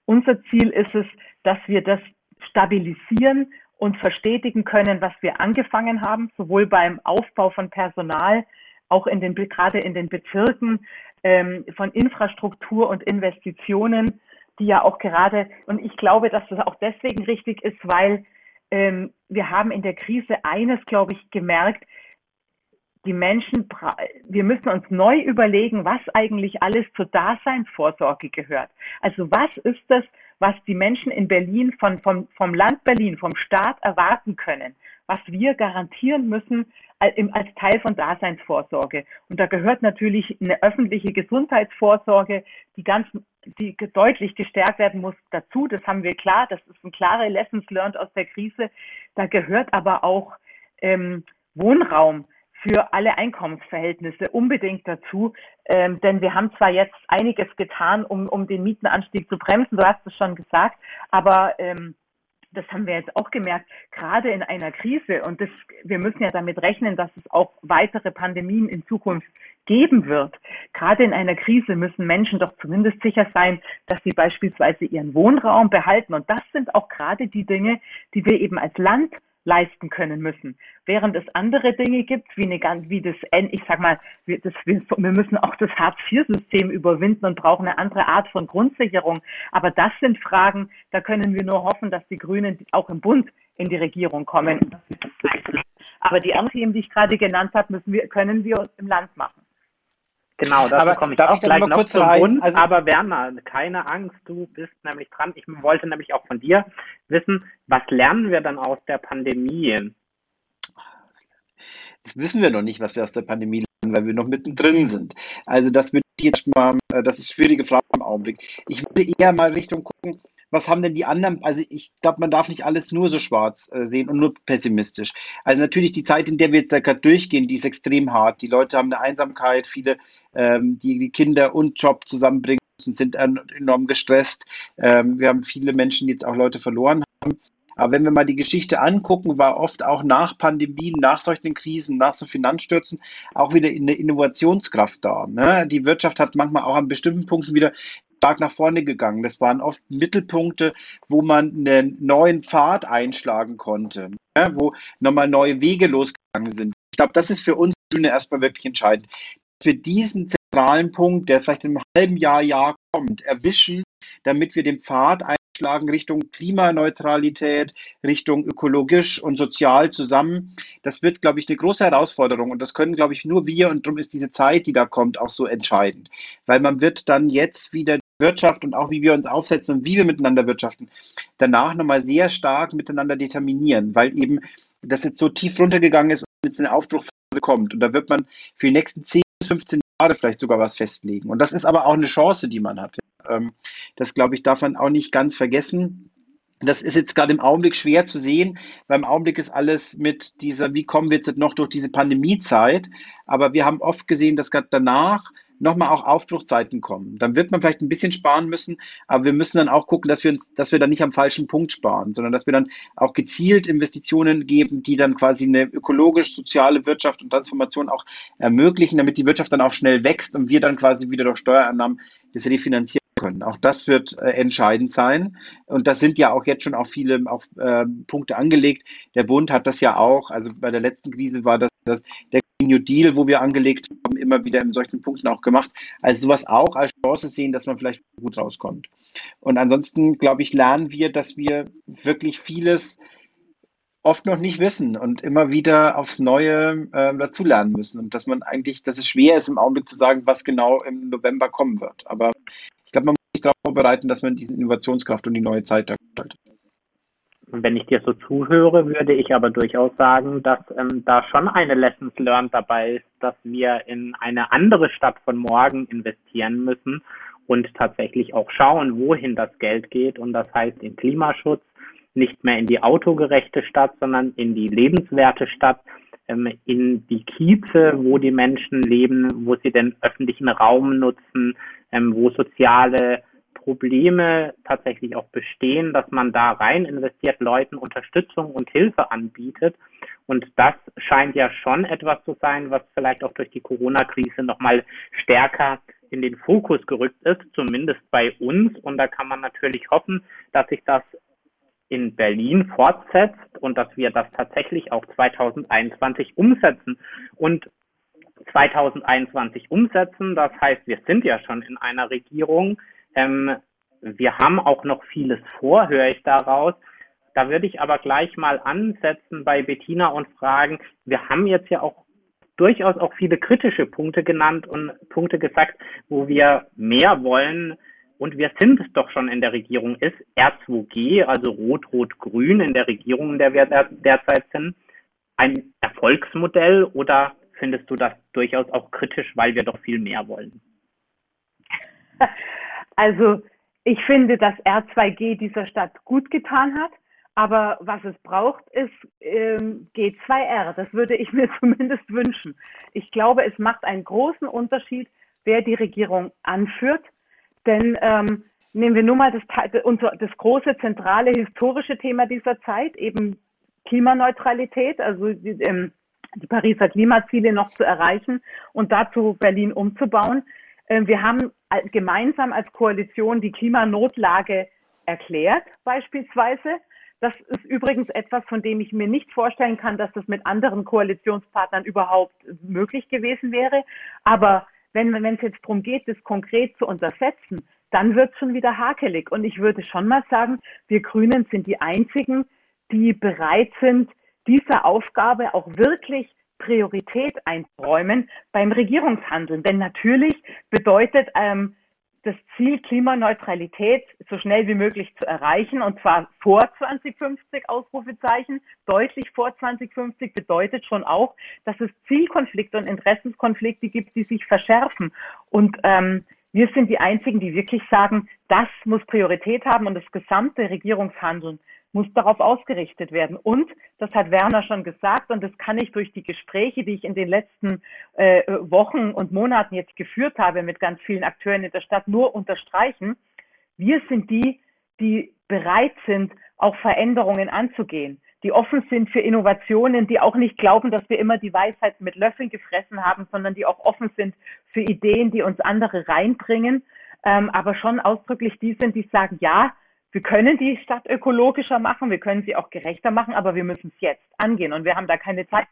Unser Ziel ist es, dass wir das stabilisieren und verstetigen können, was wir angefangen haben, sowohl beim Aufbau von Personal, auch in den, gerade in den Bezirken, ähm, von Infrastruktur und Investitionen, die ja auch gerade, und ich glaube, dass das auch deswegen richtig ist, weil ähm, wir haben in der Krise eines, glaube ich, gemerkt, die Menschen, wir müssen uns neu überlegen, was eigentlich alles zur Daseinsvorsorge gehört. Also was ist das, was die Menschen in Berlin von, vom, vom Land Berlin, vom Staat erwarten können, was wir garantieren müssen, als Teil von Daseinsvorsorge. Und da gehört natürlich eine öffentliche Gesundheitsvorsorge, die ganz, die deutlich gestärkt werden muss dazu. Das haben wir klar. Das ist ein klare Lessons learned aus der Krise. Da gehört aber auch ähm, Wohnraum für alle Einkommensverhältnisse unbedingt dazu. Ähm, denn wir haben zwar jetzt einiges getan, um, um den Mietenanstieg zu bremsen, du hast es schon gesagt, aber ähm, das haben wir jetzt auch gemerkt, gerade in einer Krise, und das, wir müssen ja damit rechnen, dass es auch weitere Pandemien in Zukunft geben wird. Gerade in einer Krise müssen Menschen doch zumindest sicher sein, dass sie beispielsweise ihren Wohnraum behalten. Und das sind auch gerade die Dinge, die wir eben als Land leisten können müssen. Während es andere Dinge gibt, wie, eine, wie das, ich sag mal, wir, das, wir, müssen auch das Hartz-IV-System überwinden und brauchen eine andere Art von Grundsicherung. Aber das sind Fragen, da können wir nur hoffen, dass die Grünen auch im Bund in die Regierung kommen. Aber die anderen Themen, die ich gerade genannt habe, müssen wir, können wir im Land machen. Genau, da komme ich auch ich gleich noch kurz zum rein? Bund. Also, aber Werner, keine Angst, du bist nämlich dran. Ich wollte nämlich auch von dir wissen, was lernen wir dann aus der Pandemie? Das wissen wir noch nicht, was wir aus der Pandemie lernen, weil wir noch mittendrin sind. Also das ich jetzt mal, äh, das ist schwierige Frage im Augenblick. Ich würde eher mal Richtung gucken, was haben denn die anderen? Also ich glaube, man darf nicht alles nur so schwarz äh, sehen und nur pessimistisch. Also natürlich die Zeit, in der wir jetzt gerade durchgehen, die ist extrem hart. Die Leute haben eine Einsamkeit, viele, ähm, die, die Kinder und Job zusammenbringen müssen, sind enorm gestresst. Ähm, wir haben viele Menschen, die jetzt auch Leute verloren haben. Aber wenn wir mal die Geschichte angucken, war oft auch nach Pandemien, nach solchen Krisen, nach so Finanzstürzen auch wieder eine Innovationskraft da. Ne? Die Wirtschaft hat manchmal auch an bestimmten Punkten wieder stark nach vorne gegangen. Das waren oft Mittelpunkte, wo man einen neuen Pfad einschlagen konnte, ne? wo nochmal neue Wege losgegangen sind. Ich glaube, das ist für uns Grüne erstmal wirklich entscheidend. Für diesen zentralen Punkt, der vielleicht im halben Jahr, Jahr kommt, erwischen, damit wir den Pfad einschlagen Richtung Klimaneutralität, Richtung ökologisch und sozial zusammen. Das wird, glaube ich, eine große Herausforderung und das können, glaube ich, nur wir und darum ist diese Zeit, die da kommt, auch so entscheidend, weil man wird dann jetzt wieder Wirtschaft und auch wie wir uns aufsetzen und wie wir miteinander wirtschaften, danach nochmal sehr stark miteinander determinieren, weil eben das jetzt so tief runtergegangen ist und jetzt eine Aufbruchphase kommt. Und da wird man für die nächsten 10 bis 15 Jahre vielleicht sogar was festlegen. Und das ist aber auch eine Chance, die man hat. Ähm, das, glaube ich, darf man auch nicht ganz vergessen. Das ist jetzt gerade im Augenblick schwer zu sehen, weil im Augenblick ist alles mit dieser, wie kommen wir jetzt noch durch diese Pandemiezeit? Aber wir haben oft gesehen, dass gerade danach nochmal auch Aufbruchzeiten kommen. Dann wird man vielleicht ein bisschen sparen müssen, aber wir müssen dann auch gucken, dass wir uns, dass wir dann nicht am falschen Punkt sparen, sondern dass wir dann auch gezielt Investitionen geben, die dann quasi eine ökologisch, soziale Wirtschaft und Transformation auch ermöglichen, damit die Wirtschaft dann auch schnell wächst und wir dann quasi wieder durch Steuereinnahmen das refinanzieren können. Auch das wird äh, entscheidend sein. Und das sind ja auch jetzt schon auch viele auch, äh, Punkte angelegt. Der Bund hat das ja auch, also bei der letzten Krise war das, das der New Deal, wo wir angelegt haben, immer wieder in solchen Punkten auch gemacht. Also sowas auch als Chance sehen, dass man vielleicht gut rauskommt. Und ansonsten, glaube ich, lernen wir, dass wir wirklich vieles oft noch nicht wissen und immer wieder aufs Neue äh, dazulernen müssen. Und dass man eigentlich, dass es schwer ist, im Augenblick zu sagen, was genau im November kommen wird. Aber ich glaube, man muss sich darauf vorbereiten, dass man diese Innovationskraft und die neue Zeit da gestaltet. Wenn ich dir so zuhöre, würde ich aber durchaus sagen, dass ähm, da schon eine Lessons learned dabei ist, dass wir in eine andere Stadt von morgen investieren müssen und tatsächlich auch schauen, wohin das Geld geht. Und das heißt in Klimaschutz, nicht mehr in die autogerechte Stadt, sondern in die lebenswerte Stadt, ähm, in die Kieze, wo die Menschen leben, wo sie den öffentlichen Raum nutzen, ähm, wo soziale Probleme tatsächlich auch bestehen, dass man da rein investiert, Leuten Unterstützung und Hilfe anbietet. Und das scheint ja schon etwas zu sein, was vielleicht auch durch die Corona-Krise nochmal stärker in den Fokus gerückt ist, zumindest bei uns. Und da kann man natürlich hoffen, dass sich das in Berlin fortsetzt und dass wir das tatsächlich auch 2021 umsetzen. Und 2021 umsetzen, das heißt, wir sind ja schon in einer Regierung. Ähm, wir haben auch noch vieles vor, höre ich daraus. Da würde ich aber gleich mal ansetzen bei Bettina und fragen, wir haben jetzt ja auch durchaus auch viele kritische Punkte genannt und Punkte gesagt, wo wir mehr wollen, und wir sind es doch schon in der Regierung, ist R2G, also Rot-Rot-Grün in der Regierung, in der wir derzeit sind, ein Erfolgsmodell oder findest du das durchaus auch kritisch, weil wir doch viel mehr wollen? Also ich finde, dass R2G dieser Stadt gut getan hat. Aber was es braucht, ist ähm, G2R. Das würde ich mir zumindest wünschen. Ich glaube, es macht einen großen Unterschied, wer die Regierung anführt. Denn ähm, nehmen wir nur mal das, das große, zentrale, historische Thema dieser Zeit, eben Klimaneutralität, also die, ähm, die Pariser Klimaziele noch zu erreichen und dazu Berlin umzubauen. Äh, wir haben gemeinsam als Koalition die Klimanotlage erklärt, beispielsweise. Das ist übrigens etwas, von dem ich mir nicht vorstellen kann, dass das mit anderen Koalitionspartnern überhaupt möglich gewesen wäre. Aber wenn es jetzt darum geht, das konkret zu untersetzen, dann wird es schon wieder hakelig. Und ich würde schon mal sagen, wir Grünen sind die einzigen, die bereit sind, dieser Aufgabe auch wirklich Priorität einräumen beim Regierungshandeln. Denn natürlich bedeutet ähm, das Ziel Klimaneutralität so schnell wie möglich zu erreichen und zwar vor 2050 Ausrufezeichen, deutlich vor 2050 bedeutet schon auch, dass es Zielkonflikte und Interessenskonflikte gibt, die sich verschärfen. Und ähm, Wir sind die Einzigen, die wirklich sagen, das muss Priorität haben und das gesamte Regierungshandeln muss darauf ausgerichtet werden. Und, das hat Werner schon gesagt, und das kann ich durch die Gespräche, die ich in den letzten äh, Wochen und Monaten jetzt geführt habe mit ganz vielen Akteuren in der Stadt, nur unterstreichen. Wir sind die, die bereit sind, auch Veränderungen anzugehen, die offen sind für Innovationen, die auch nicht glauben, dass wir immer die Weisheit mit Löffeln gefressen haben, sondern die auch offen sind für Ideen, die uns andere reinbringen, ähm, aber schon ausdrücklich die sind, die sagen, ja, wir können die Stadt ökologischer machen, wir können sie auch gerechter machen, aber wir müssen es jetzt angehen und wir haben da keine Zeit.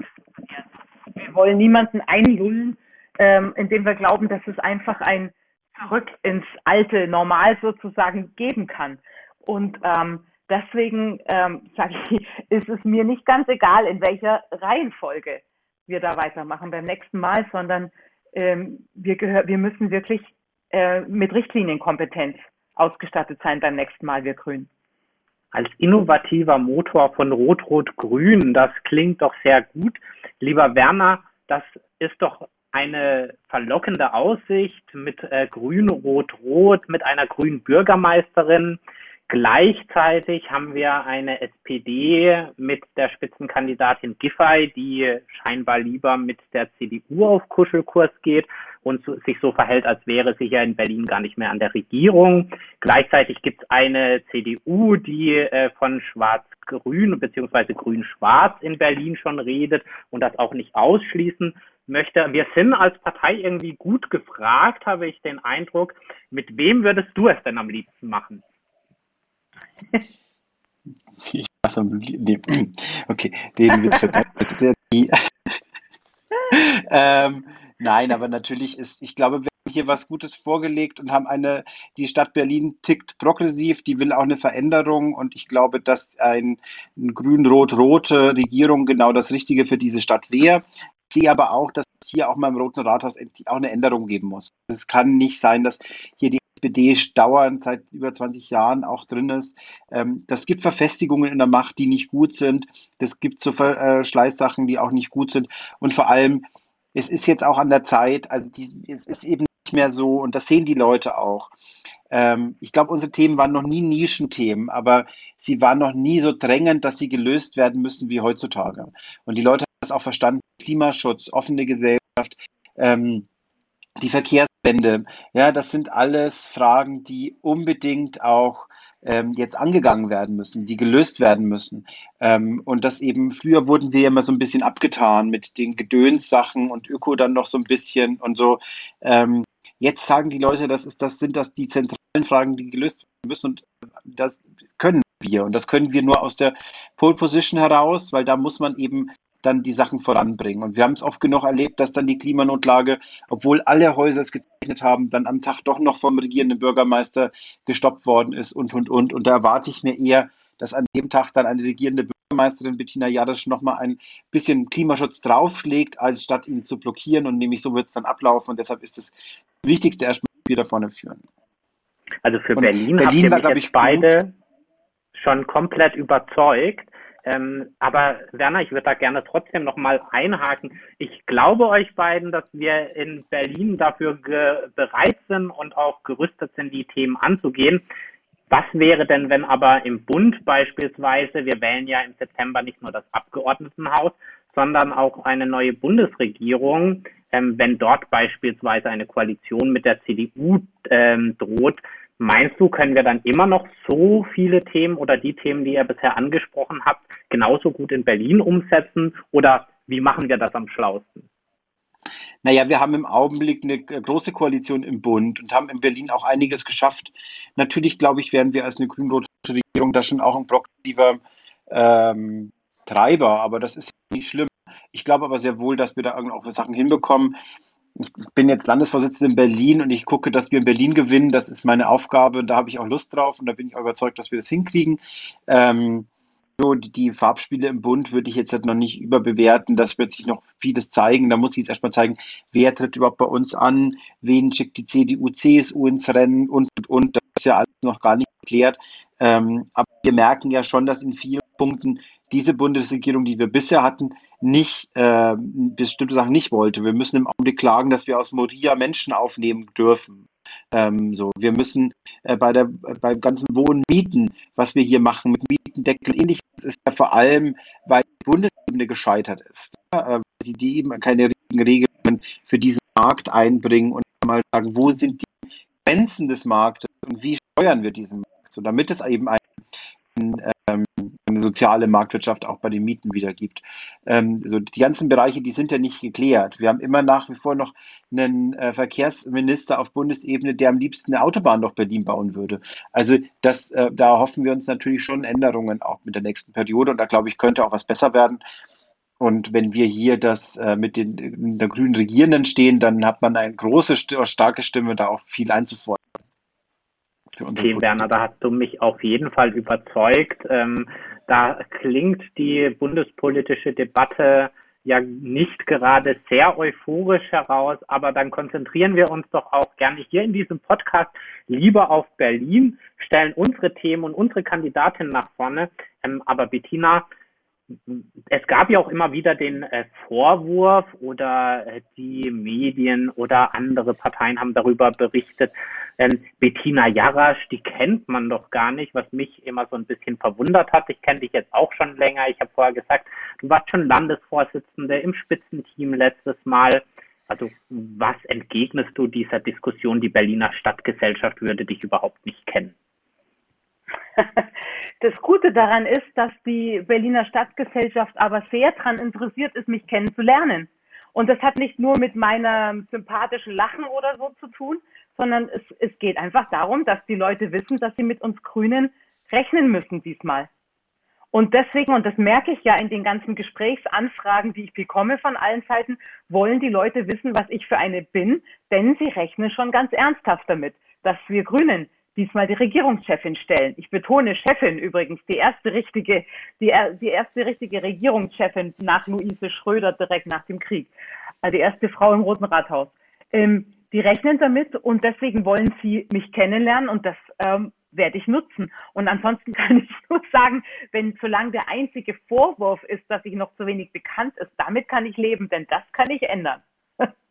Wir wollen niemanden einlullen, ähm, indem wir glauben, dass es einfach ein Zurück ins alte Normal sozusagen geben kann. Und ähm, deswegen ähm, sage ich, ist es mir nicht ganz egal, in welcher Reihenfolge wir da weitermachen beim nächsten Mal, sondern ähm, wir, gehör, wir müssen wirklich äh, mit Richtlinienkompetenz ausgestattet sein beim nächsten Mal, wir Grünen. Als innovativer Motor von Rot-Rot-Grün, das klingt doch sehr gut. Lieber Werner, das ist doch eine verlockende Aussicht mit äh, Grün-Rot-Rot, mit einer grünen Bürgermeisterin. Gleichzeitig haben wir eine SPD mit der Spitzenkandidatin Giffey, die scheinbar lieber mit der CDU auf Kuschelkurs geht und sich so verhält, als wäre sie ja in Berlin gar nicht mehr an der Regierung. Gleichzeitig gibt es eine CDU, die äh, von Schwarz-Grün bzw. Grün-Schwarz in Berlin schon redet und das auch nicht ausschließen möchte. Wir sind als Partei irgendwie gut gefragt, habe ich den Eindruck. Mit wem würdest du es denn am liebsten machen? Ich weiß nee. Okay, den Witz ähm, Nein, aber natürlich ist, ich glaube, wir haben hier was Gutes vorgelegt und haben eine, die Stadt Berlin tickt progressiv, die will auch eine Veränderung und ich glaube, dass ein, eine grün-rot-rote Regierung genau das Richtige für diese Stadt wäre. Ich sehe aber auch, dass es hier auch mal im Roten Rathaus auch eine Änderung geben muss. Es kann nicht sein, dass hier die SPD dauernd seit über 20 Jahren auch drin ist. Ähm, das gibt Verfestigungen in der Macht, die nicht gut sind. Das gibt so Verschleißsachen, die auch nicht gut sind. Und vor allem, es ist jetzt auch an der Zeit, also die, es ist eben nicht mehr so, und das sehen die Leute auch. Ähm, ich glaube, unsere Themen waren noch nie Nischenthemen, aber sie waren noch nie so drängend, dass sie gelöst werden müssen wie heutzutage. Und die Leute haben das auch verstanden. Klimaschutz, offene Gesellschaft, ähm, die Verkehrswende, ja, das sind alles Fragen, die unbedingt auch ähm, jetzt angegangen werden müssen, die gelöst werden müssen. Ähm, und das eben, früher wurden wir immer so ein bisschen abgetan mit den Gedönssachen und Öko dann noch so ein bisschen und so. Ähm, jetzt sagen die Leute, das ist, das sind das die zentralen Fragen, die gelöst werden müssen und das können wir. Und das können wir nur aus der Pole Position heraus, weil da muss man eben dann die Sachen voranbringen. Und wir haben es oft genug erlebt, dass dann die Klimanotlage, obwohl alle Häuser es gezeichnet haben, dann am Tag doch noch vom regierenden Bürgermeister gestoppt worden ist und, und, und. Und da erwarte ich mir eher, dass an dem Tag dann eine regierende Bürgermeisterin Bettina Jadasch nochmal ein bisschen Klimaschutz draufschlägt, als statt ihn zu blockieren. Und nämlich so wird es dann ablaufen. Und deshalb ist das Wichtigste erstmal, wir da vorne führen. Also für und Berlin, Berlin habt ihr war, mich, jetzt beide schon komplett überzeugt. Ähm, aber Werner, ich würde da gerne trotzdem nochmal einhaken. Ich glaube euch beiden, dass wir in Berlin dafür bereit sind und auch gerüstet sind, die Themen anzugehen. Was wäre denn, wenn aber im Bund beispielsweise, wir wählen ja im September nicht nur das Abgeordnetenhaus, sondern auch eine neue Bundesregierung, ähm, wenn dort beispielsweise eine Koalition mit der CDU ähm, droht, Meinst du, können wir dann immer noch so viele Themen oder die Themen, die ihr bisher angesprochen habt, genauso gut in Berlin umsetzen? Oder wie machen wir das am schlausten? Naja, wir haben im Augenblick eine große Koalition im Bund und haben in Berlin auch einiges geschafft. Natürlich, glaube ich, werden wir als eine grün-rote Regierung da schon auch ein progressiver ähm, Treiber, aber das ist nicht schlimm. Ich glaube aber sehr wohl, dass wir da auch Sachen hinbekommen ich bin jetzt Landesvorsitzender in Berlin und ich gucke, dass wir in Berlin gewinnen. Das ist meine Aufgabe und da habe ich auch Lust drauf und da bin ich auch überzeugt, dass wir das hinkriegen. Ähm, so, die, Farbspiele im Bund würde ich jetzt halt noch nicht überbewerten. Das wird sich noch vieles zeigen. Da muss ich jetzt erstmal zeigen, wer tritt überhaupt bei uns an, wen schickt die CDU, CSU ins Rennen und, und, und. Das ist ja alles noch gar nicht geklärt. Ähm, aber wir merken ja schon, dass in vielen Punkten diese Bundesregierung, die wir bisher hatten, nicht äh, bestimmte Sachen nicht wollte. Wir müssen im Augenblick klagen, dass wir aus Moria Menschen aufnehmen dürfen. Ähm, so, wir müssen äh, bei der beim ganzen Wohnen Mieten, was wir hier machen mit Mietendeckel und ähnliches, ist ja vor allem, weil die Bundesebene gescheitert ist. Ja, äh, sie die eben keine Regelungen für diesen Markt einbringen und mal sagen, wo sind die Grenzen des Marktes und wie steuern wir diesen Markt, so damit es eben ein, ähm, eine soziale Marktwirtschaft auch bei den Mieten wieder gibt. Ähm, so die ganzen Bereiche, die sind ja nicht geklärt. Wir haben immer nach wie vor noch einen äh, Verkehrsminister auf Bundesebene, der am liebsten eine Autobahn durch Berlin bauen würde. Also das, äh, da hoffen wir uns natürlich schon Änderungen auch mit der nächsten Periode und da glaube ich, könnte auch was besser werden. Und wenn wir hier das äh, mit den in der grünen Regierenden stehen, dann hat man eine große, starke Stimme, da auch viel einzufordern. Okay, Werner, da hast du mich auf jeden Fall überzeugt. Ähm, da klingt die bundespolitische Debatte ja nicht gerade sehr euphorisch heraus, aber dann konzentrieren wir uns doch auch gerne hier in diesem Podcast lieber auf Berlin, stellen unsere Themen und unsere Kandidatin nach vorne. Ähm, aber Bettina, es gab ja auch immer wieder den äh, Vorwurf oder äh, die Medien oder andere Parteien haben darüber berichtet, ähm, Bettina Jarasch, die kennt man doch gar nicht, was mich immer so ein bisschen verwundert hat. Ich kenne dich jetzt auch schon länger. Ich habe vorher gesagt, du warst schon Landesvorsitzende im Spitzenteam letztes Mal. Also was entgegnest du dieser Diskussion, die Berliner Stadtgesellschaft würde dich überhaupt nicht kennen? Das Gute daran ist, dass die Berliner Stadtgesellschaft aber sehr daran interessiert ist, mich kennenzulernen. Und das hat nicht nur mit meinem sympathischen Lachen oder so zu tun, sondern es, es geht einfach darum, dass die Leute wissen, dass sie mit uns Grünen rechnen müssen diesmal. Und deswegen, und das merke ich ja in den ganzen Gesprächsanfragen, die ich bekomme von allen Seiten, wollen die Leute wissen, was ich für eine bin, denn sie rechnen schon ganz ernsthaft damit, dass wir Grünen diesmal die Regierungschefin stellen. Ich betone Chefin übrigens, die erste richtige, die, die erste richtige Regierungschefin nach Luise Schröder direkt nach dem Krieg. Also die erste Frau im Roten Rathaus. Ähm, die rechnen damit und deswegen wollen sie mich kennenlernen und das ähm, werde ich nutzen. Und ansonsten kann ich nur sagen, wenn solange der einzige Vorwurf ist, dass ich noch zu wenig bekannt ist, damit kann ich leben, denn das kann ich ändern.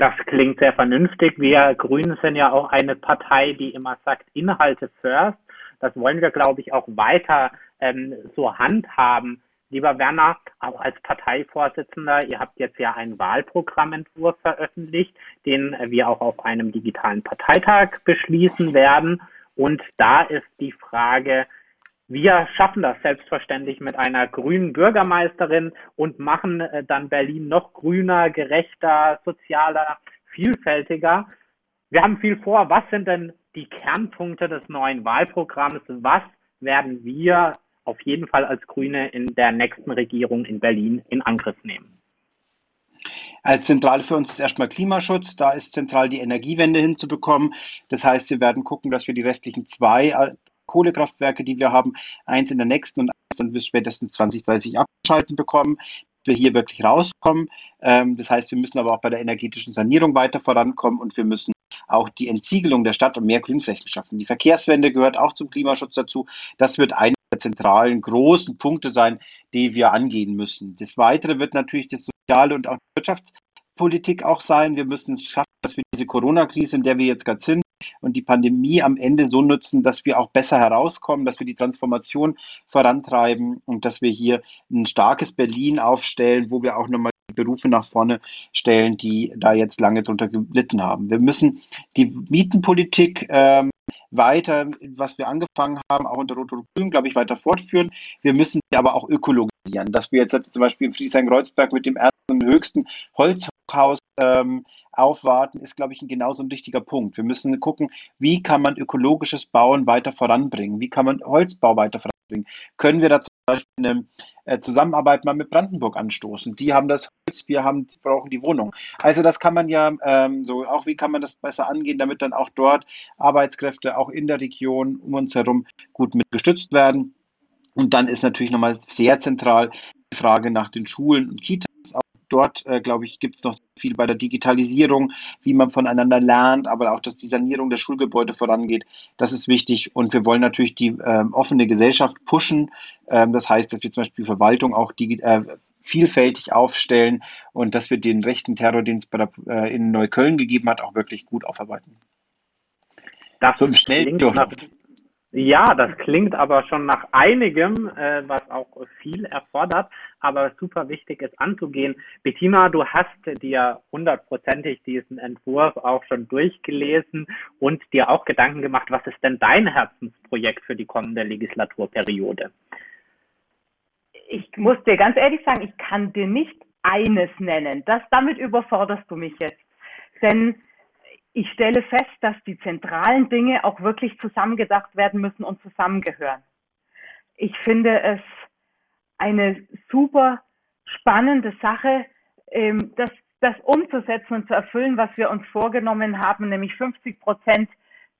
Das klingt sehr vernünftig. Wir Grünen sind ja auch eine Partei, die immer sagt, Inhalte first. Das wollen wir, glaube ich, auch weiter ähm, so handhaben. Lieber Werner, auch als Parteivorsitzender, ihr habt jetzt ja einen Wahlprogrammentwurf veröffentlicht, den wir auch auf einem digitalen Parteitag beschließen werden. Und da ist die Frage, wir schaffen das selbstverständlich mit einer grünen Bürgermeisterin und machen äh, dann Berlin noch grüner, gerechter, sozialer, vielfältiger. Wir haben viel vor. Was sind denn die Kernpunkte des neuen Wahlprogramms? Was werden wir auf jeden Fall als Grüne in der nächsten Regierung in Berlin in Angriff nehmen? Als zentral für uns ist erstmal Klimaschutz. Da ist zentral die Energiewende hinzubekommen. Das heißt, wir werden gucken, dass wir die restlichen zwei Kohlekraftwerke, die wir haben, eins in der nächsten und eins dann bis spätestens 2030 abschalten bekommen, wir hier wirklich rauskommen. Ähm, das heißt, wir müssen aber auch bei der energetischen Sanierung weiter vorankommen und wir müssen auch die Entsiegelung der Stadt und mehr Grünflächen schaffen. Die Verkehrswende gehört auch zum Klimaschutz dazu. Das wird einer der zentralen großen Punkte sein, die wir angehen müssen. Das Weitere wird natürlich das soziale und auch die Wirtschaftspolitik auch sein. Wir müssen es schaffen, dass wir diese Corona-Krise, in der wir jetzt gerade sind, und die Pandemie am Ende so nutzen, dass wir auch besser herauskommen, dass wir die Transformation vorantreiben und dass wir hier ein starkes Berlin aufstellen, wo wir auch nochmal Berufe nach vorne stellen, die da jetzt lange drunter gelitten haben. Wir müssen die Mietenpolitik ähm, weiter, was wir angefangen haben, auch unter Rot und Grün, glaube ich, weiter fortführen. Wir müssen sie aber auch ökologisieren, dass wir jetzt zum Beispiel in Friedrichshain-Kreuzberg mit dem ersten und höchsten Holzhaus ähm, aufwarten, ist, glaube ich, ein genauso ein wichtiger Punkt. Wir müssen gucken, wie kann man ökologisches Bauen weiter voranbringen? Wie kann man Holzbau weiter voranbringen? Können wir da zum Beispiel eine äh, Zusammenarbeit mal mit Brandenburg anstoßen? Die haben das Holz, wir haben, brauchen die Wohnung. Also das kann man ja ähm, so, auch wie kann man das besser angehen, damit dann auch dort Arbeitskräfte auch in der Region um uns herum gut mit gestützt werden. Und dann ist natürlich nochmal sehr zentral die Frage nach den Schulen und Kitas dort, äh, glaube ich, gibt es noch viel bei der Digitalisierung, wie man voneinander lernt, aber auch, dass die Sanierung der Schulgebäude vorangeht. Das ist wichtig. Und wir wollen natürlich die ähm, offene Gesellschaft pushen. Ähm, das heißt, dass wir zum Beispiel Verwaltung auch äh, vielfältig aufstellen und dass wir den rechten Terror, den es bei der, äh, in Neukölln gegeben hat, auch wirklich gut aufarbeiten. Das so im Schnelldurch. Ja, das klingt aber schon nach einigem, äh, was auch viel erfordert, aber super wichtig ist anzugehen. Bettina, du hast dir hundertprozentig diesen Entwurf auch schon durchgelesen und dir auch Gedanken gemacht, was ist denn dein Herzensprojekt für die kommende Legislaturperiode? Ich muss dir ganz ehrlich sagen, ich kann dir nicht eines nennen. Das, damit überforderst du mich jetzt. Denn ich stelle fest, dass die zentralen Dinge auch wirklich zusammengedacht werden müssen und zusammengehören. Ich finde es eine super spannende Sache, ähm, das, das umzusetzen und zu erfüllen, was wir uns vorgenommen haben, nämlich 50 Prozent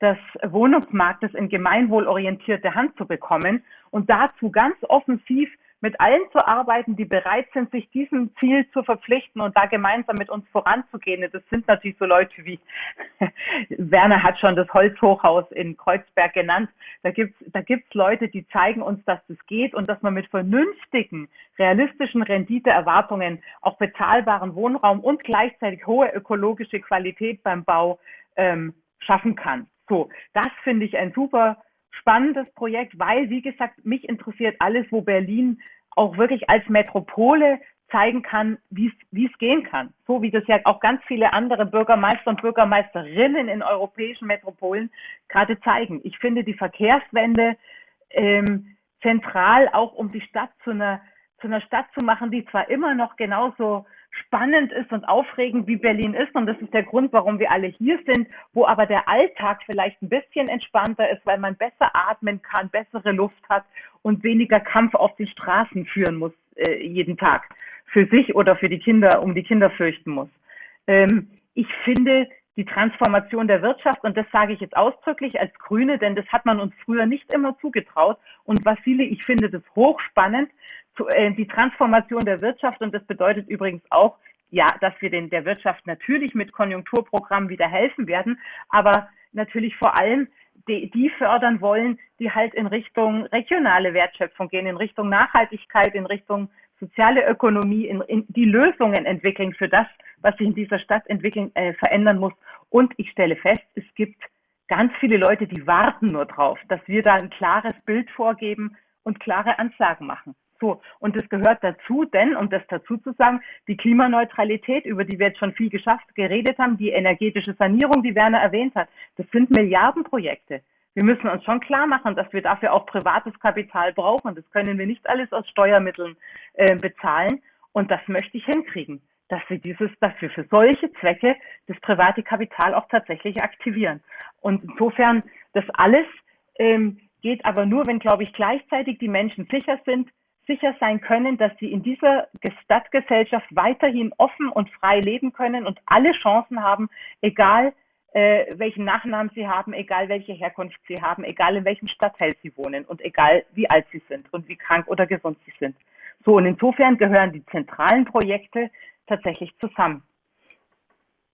des Wohnungsmarktes in gemeinwohlorientierte Hand zu bekommen und dazu ganz offensiv mit allen zu arbeiten, die bereit sind, sich diesem Ziel zu verpflichten und da gemeinsam mit uns voranzugehen. Das sind natürlich so Leute wie Werner hat schon das Holzhochhaus in Kreuzberg genannt. Da gibt's da gibt's Leute, die zeigen uns, dass das geht und dass man mit vernünftigen, realistischen Renditeerwartungen auch bezahlbaren Wohnraum und gleichzeitig hohe ökologische Qualität beim Bau ähm, schaffen kann. So, das finde ich ein super spannendes Projekt, weil, wie gesagt, mich interessiert alles, wo Berlin auch wirklich als Metropole zeigen kann, wie es gehen kann. So wie das ja auch ganz viele andere Bürgermeister und Bürgermeisterinnen in europäischen Metropolen gerade zeigen. Ich finde die Verkehrswende ähm, zentral, auch um die Stadt zu einer, zu einer Stadt zu machen, die zwar immer noch genauso spannend ist und aufregend, wie Berlin ist. Und das ist der Grund, warum wir alle hier sind, wo aber der Alltag vielleicht ein bisschen entspannter ist, weil man besser atmen kann, bessere Luft hat und weniger Kampf auf den Straßen führen muss äh, jeden Tag für sich oder für die Kinder, um die Kinder fürchten muss. Ähm, ich finde die Transformation der Wirtschaft, und das sage ich jetzt ausdrücklich als Grüne, denn das hat man uns früher nicht immer zugetraut. Und Vasili, ich finde das hochspannend, äh, die Transformation der Wirtschaft und das bedeutet übrigens auch, ja, dass wir den, der Wirtschaft natürlich mit Konjunkturprogrammen wieder helfen werden, aber natürlich vor allem die, die fördern wollen, die halt in Richtung regionale Wertschöpfung gehen, in Richtung Nachhaltigkeit, in Richtung soziale Ökonomie, in, in die Lösungen entwickeln für das, was sich in dieser Stadt entwickeln, äh, verändern muss. Und ich stelle fest, es gibt ganz viele Leute, die warten nur drauf, dass wir da ein klares Bild vorgeben und klare Ansagen machen. So, und das gehört dazu, denn, um das dazu zu sagen, die Klimaneutralität, über die wir jetzt schon viel geschafft, geredet haben, die energetische Sanierung, die Werner erwähnt hat, das sind Milliardenprojekte. Wir müssen uns schon klar machen, dass wir dafür auch privates Kapital brauchen. Das können wir nicht alles aus Steuermitteln äh, bezahlen. Und das möchte ich hinkriegen, dass wir dieses, dass wir für solche Zwecke das private Kapital auch tatsächlich aktivieren. Und insofern, das alles ähm, geht aber nur, wenn, glaube ich, gleichzeitig die Menschen sicher sind, sicher sein können, dass sie in dieser Stadtgesellschaft weiterhin offen und frei leben können und alle Chancen haben, egal äh, welchen Nachnamen sie haben, egal welche Herkunft sie haben, egal in welchem Stadtteil sie wohnen und egal wie alt sie sind und wie krank oder gesund sie sind. So, und insofern gehören die zentralen Projekte tatsächlich zusammen.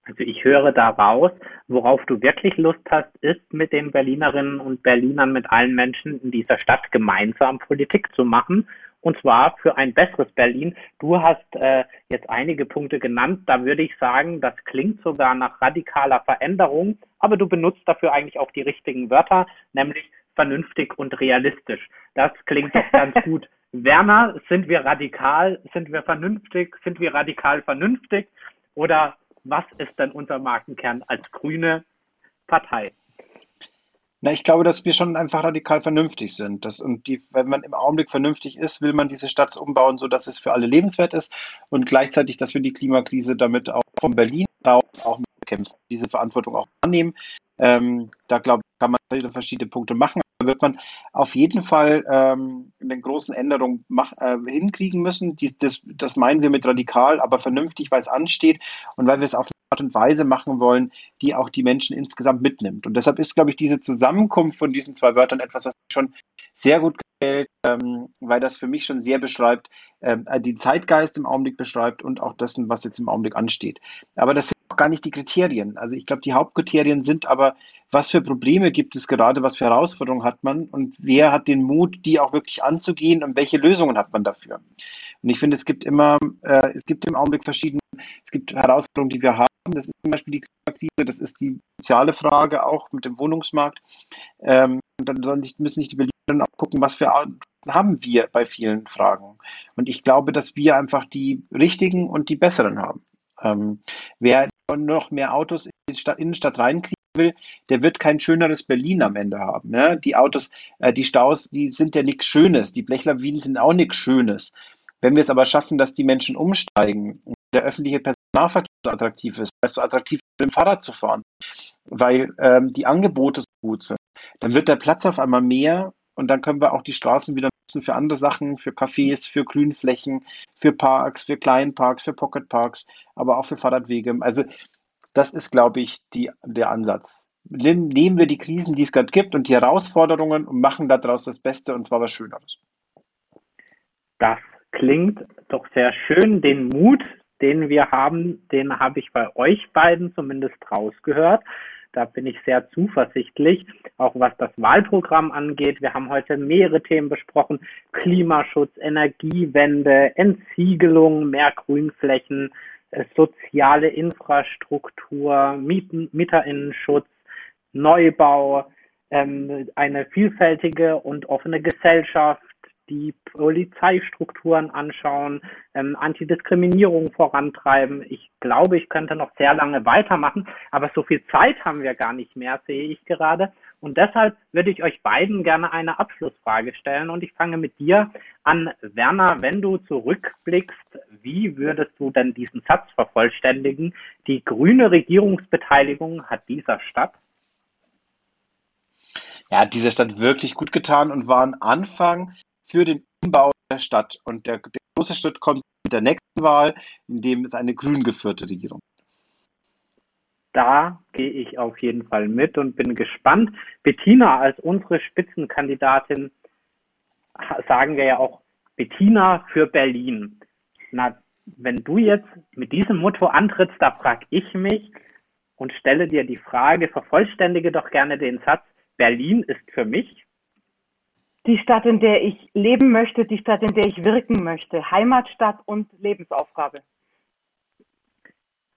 Also ich höre daraus, worauf du wirklich Lust hast, ist mit den Berlinerinnen und Berlinern, mit allen Menschen in dieser Stadt gemeinsam Politik zu machen und zwar für ein besseres Berlin. Du hast äh, jetzt einige Punkte genannt, da würde ich sagen, das klingt sogar nach radikaler Veränderung, aber du benutzt dafür eigentlich auch die richtigen Wörter, nämlich vernünftig und realistisch. Das klingt doch ganz gut. Werner, sind wir radikal, sind wir vernünftig, sind wir radikal vernünftig oder was ist denn unser Markenkern als grüne Partei? Na, ich glaube, dass wir schon einfach radikal vernünftig sind. Das, und die, wenn man im Augenblick vernünftig ist, will man diese Stadt umbauen, so dass es für alle lebenswert ist und gleichzeitig, dass wir die Klimakrise damit auch von Berlin aus auch bekämpfen, diese Verantwortung auch annehmen. Ähm, da glaube ich, kann man verschiedene Punkte machen. Da wird man auf jeden Fall ähm, eine großen Änderung mach, äh, hinkriegen müssen. Dies, das, das meinen wir mit radikal, aber vernünftig, weil es ansteht und weil wir es auf Art und Weise machen wollen, die auch die Menschen insgesamt mitnimmt. Und deshalb ist, glaube ich, diese Zusammenkunft von diesen zwei Wörtern etwas, was schon sehr gut gefällt, ähm, weil das für mich schon sehr beschreibt, äh, den Zeitgeist im Augenblick beschreibt und auch dessen, was jetzt im Augenblick ansteht. Aber das gar nicht die Kriterien. Also ich glaube, die Hauptkriterien sind aber, was für Probleme gibt es gerade, was für Herausforderungen hat man und wer hat den Mut, die auch wirklich anzugehen und welche Lösungen hat man dafür. Und ich finde, es gibt immer, äh, es gibt im Augenblick verschiedene Es gibt Herausforderungen, die wir haben. Das ist zum Beispiel die Klimakrise, das ist die soziale Frage auch mit dem Wohnungsmarkt. Ähm, und dann nicht, müssen nicht die Berliner auch gucken, was wir haben wir bei vielen Fragen. Und ich glaube, dass wir einfach die richtigen und die besseren haben. Ähm, wer noch mehr Autos in die Stadt, Innenstadt reinkriegen will, der wird kein schöneres Berlin am Ende haben. Ne? Die Autos, äh, die Staus, die sind ja nichts Schönes. Die Blechlawinen sind auch nichts Schönes. Wenn wir es aber schaffen, dass die Menschen umsteigen und der öffentliche Personennahverkehr so attraktiv ist, es so attraktiv ist, mit dem Fahrrad zu fahren, weil ähm, die Angebote so gut sind, dann wird der Platz auf einmal mehr und dann können wir auch die Straßen wieder nutzen für andere Sachen, für Cafés, für Grünflächen, für Parks, für Kleinparks, für Pocketparks, aber auch für Fahrradwege. Also das ist, glaube ich, die, der Ansatz. Nehmen wir die Krisen, die es gerade gibt und die Herausforderungen und machen daraus das Beste und zwar was Schöneres. Das klingt doch sehr schön. Den Mut, den wir haben, den habe ich bei euch beiden zumindest rausgehört. Da bin ich sehr zuversichtlich, auch was das Wahlprogramm angeht. Wir haben heute mehrere Themen besprochen. Klimaschutz, Energiewende, Entsiegelung, mehr Grünflächen, äh, soziale Infrastruktur, Mieten, Mieterinnenschutz, Neubau, ähm, eine vielfältige und offene Gesellschaft, die Polizeistrukturen anschauen, ähm, Antidiskriminierung vorantreiben. Ich glaube, ich könnte noch sehr lange weitermachen, aber so viel Zeit haben wir gar nicht mehr, sehe ich gerade. Und deshalb würde ich euch beiden gerne eine Abschlussfrage stellen und ich fange mit dir an. Werner, wenn du zurückblickst, wie würdest du denn diesen Satz vervollständigen? Die grüne Regierungsbeteiligung hat dieser Stadt ja, hat dieser Stadt wirklich gut getan und war ein Anfang für den Umbau der Stadt. Und der, der große Schritt kommt mit der nächsten Wahl, in dem es eine grün geführte Regierung da gehe ich auf jeden Fall mit und bin gespannt. Bettina als unsere Spitzenkandidatin sagen wir ja auch Bettina für Berlin. Na, wenn du jetzt mit diesem Motto antrittst, da frage ich mich und stelle dir die Frage, vervollständige doch gerne den Satz, Berlin ist für mich die Stadt, in der ich leben möchte, die Stadt, in der ich wirken möchte. Heimatstadt und Lebensaufgabe.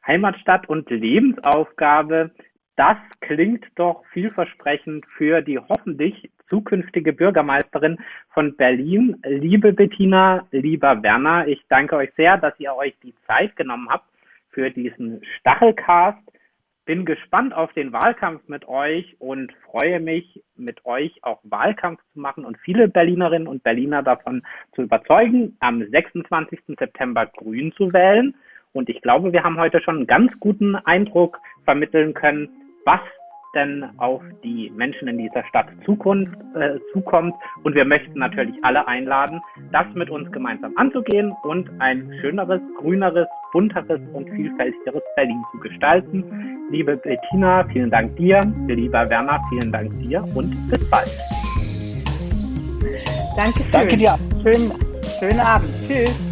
Heimatstadt und Lebensaufgabe, das klingt doch vielversprechend für die hoffentlich zukünftige Bürgermeisterin von Berlin. Liebe Bettina, lieber Werner, ich danke euch sehr, dass ihr euch die Zeit genommen habt für diesen Stachelcast bin gespannt auf den Wahlkampf mit euch und freue mich, mit euch auch Wahlkampf zu machen und viele Berlinerinnen und Berliner davon zu überzeugen, am 26. September Grün zu wählen. Und ich glaube, wir haben heute schon einen ganz guten Eindruck vermitteln können, was denn auf die Menschen in dieser Stadt Zukunft äh, zukommt. Und wir möchten natürlich alle einladen, das mit uns gemeinsam anzugehen und ein schöneres, grüneres, bunteres und vielfältigeres Berlin zu gestalten. Liebe Bettina, vielen Dank dir. Lieber Werner, vielen Dank dir und bis bald. Danke, Danke dir. Schönen, schönen Abend. Tschüss.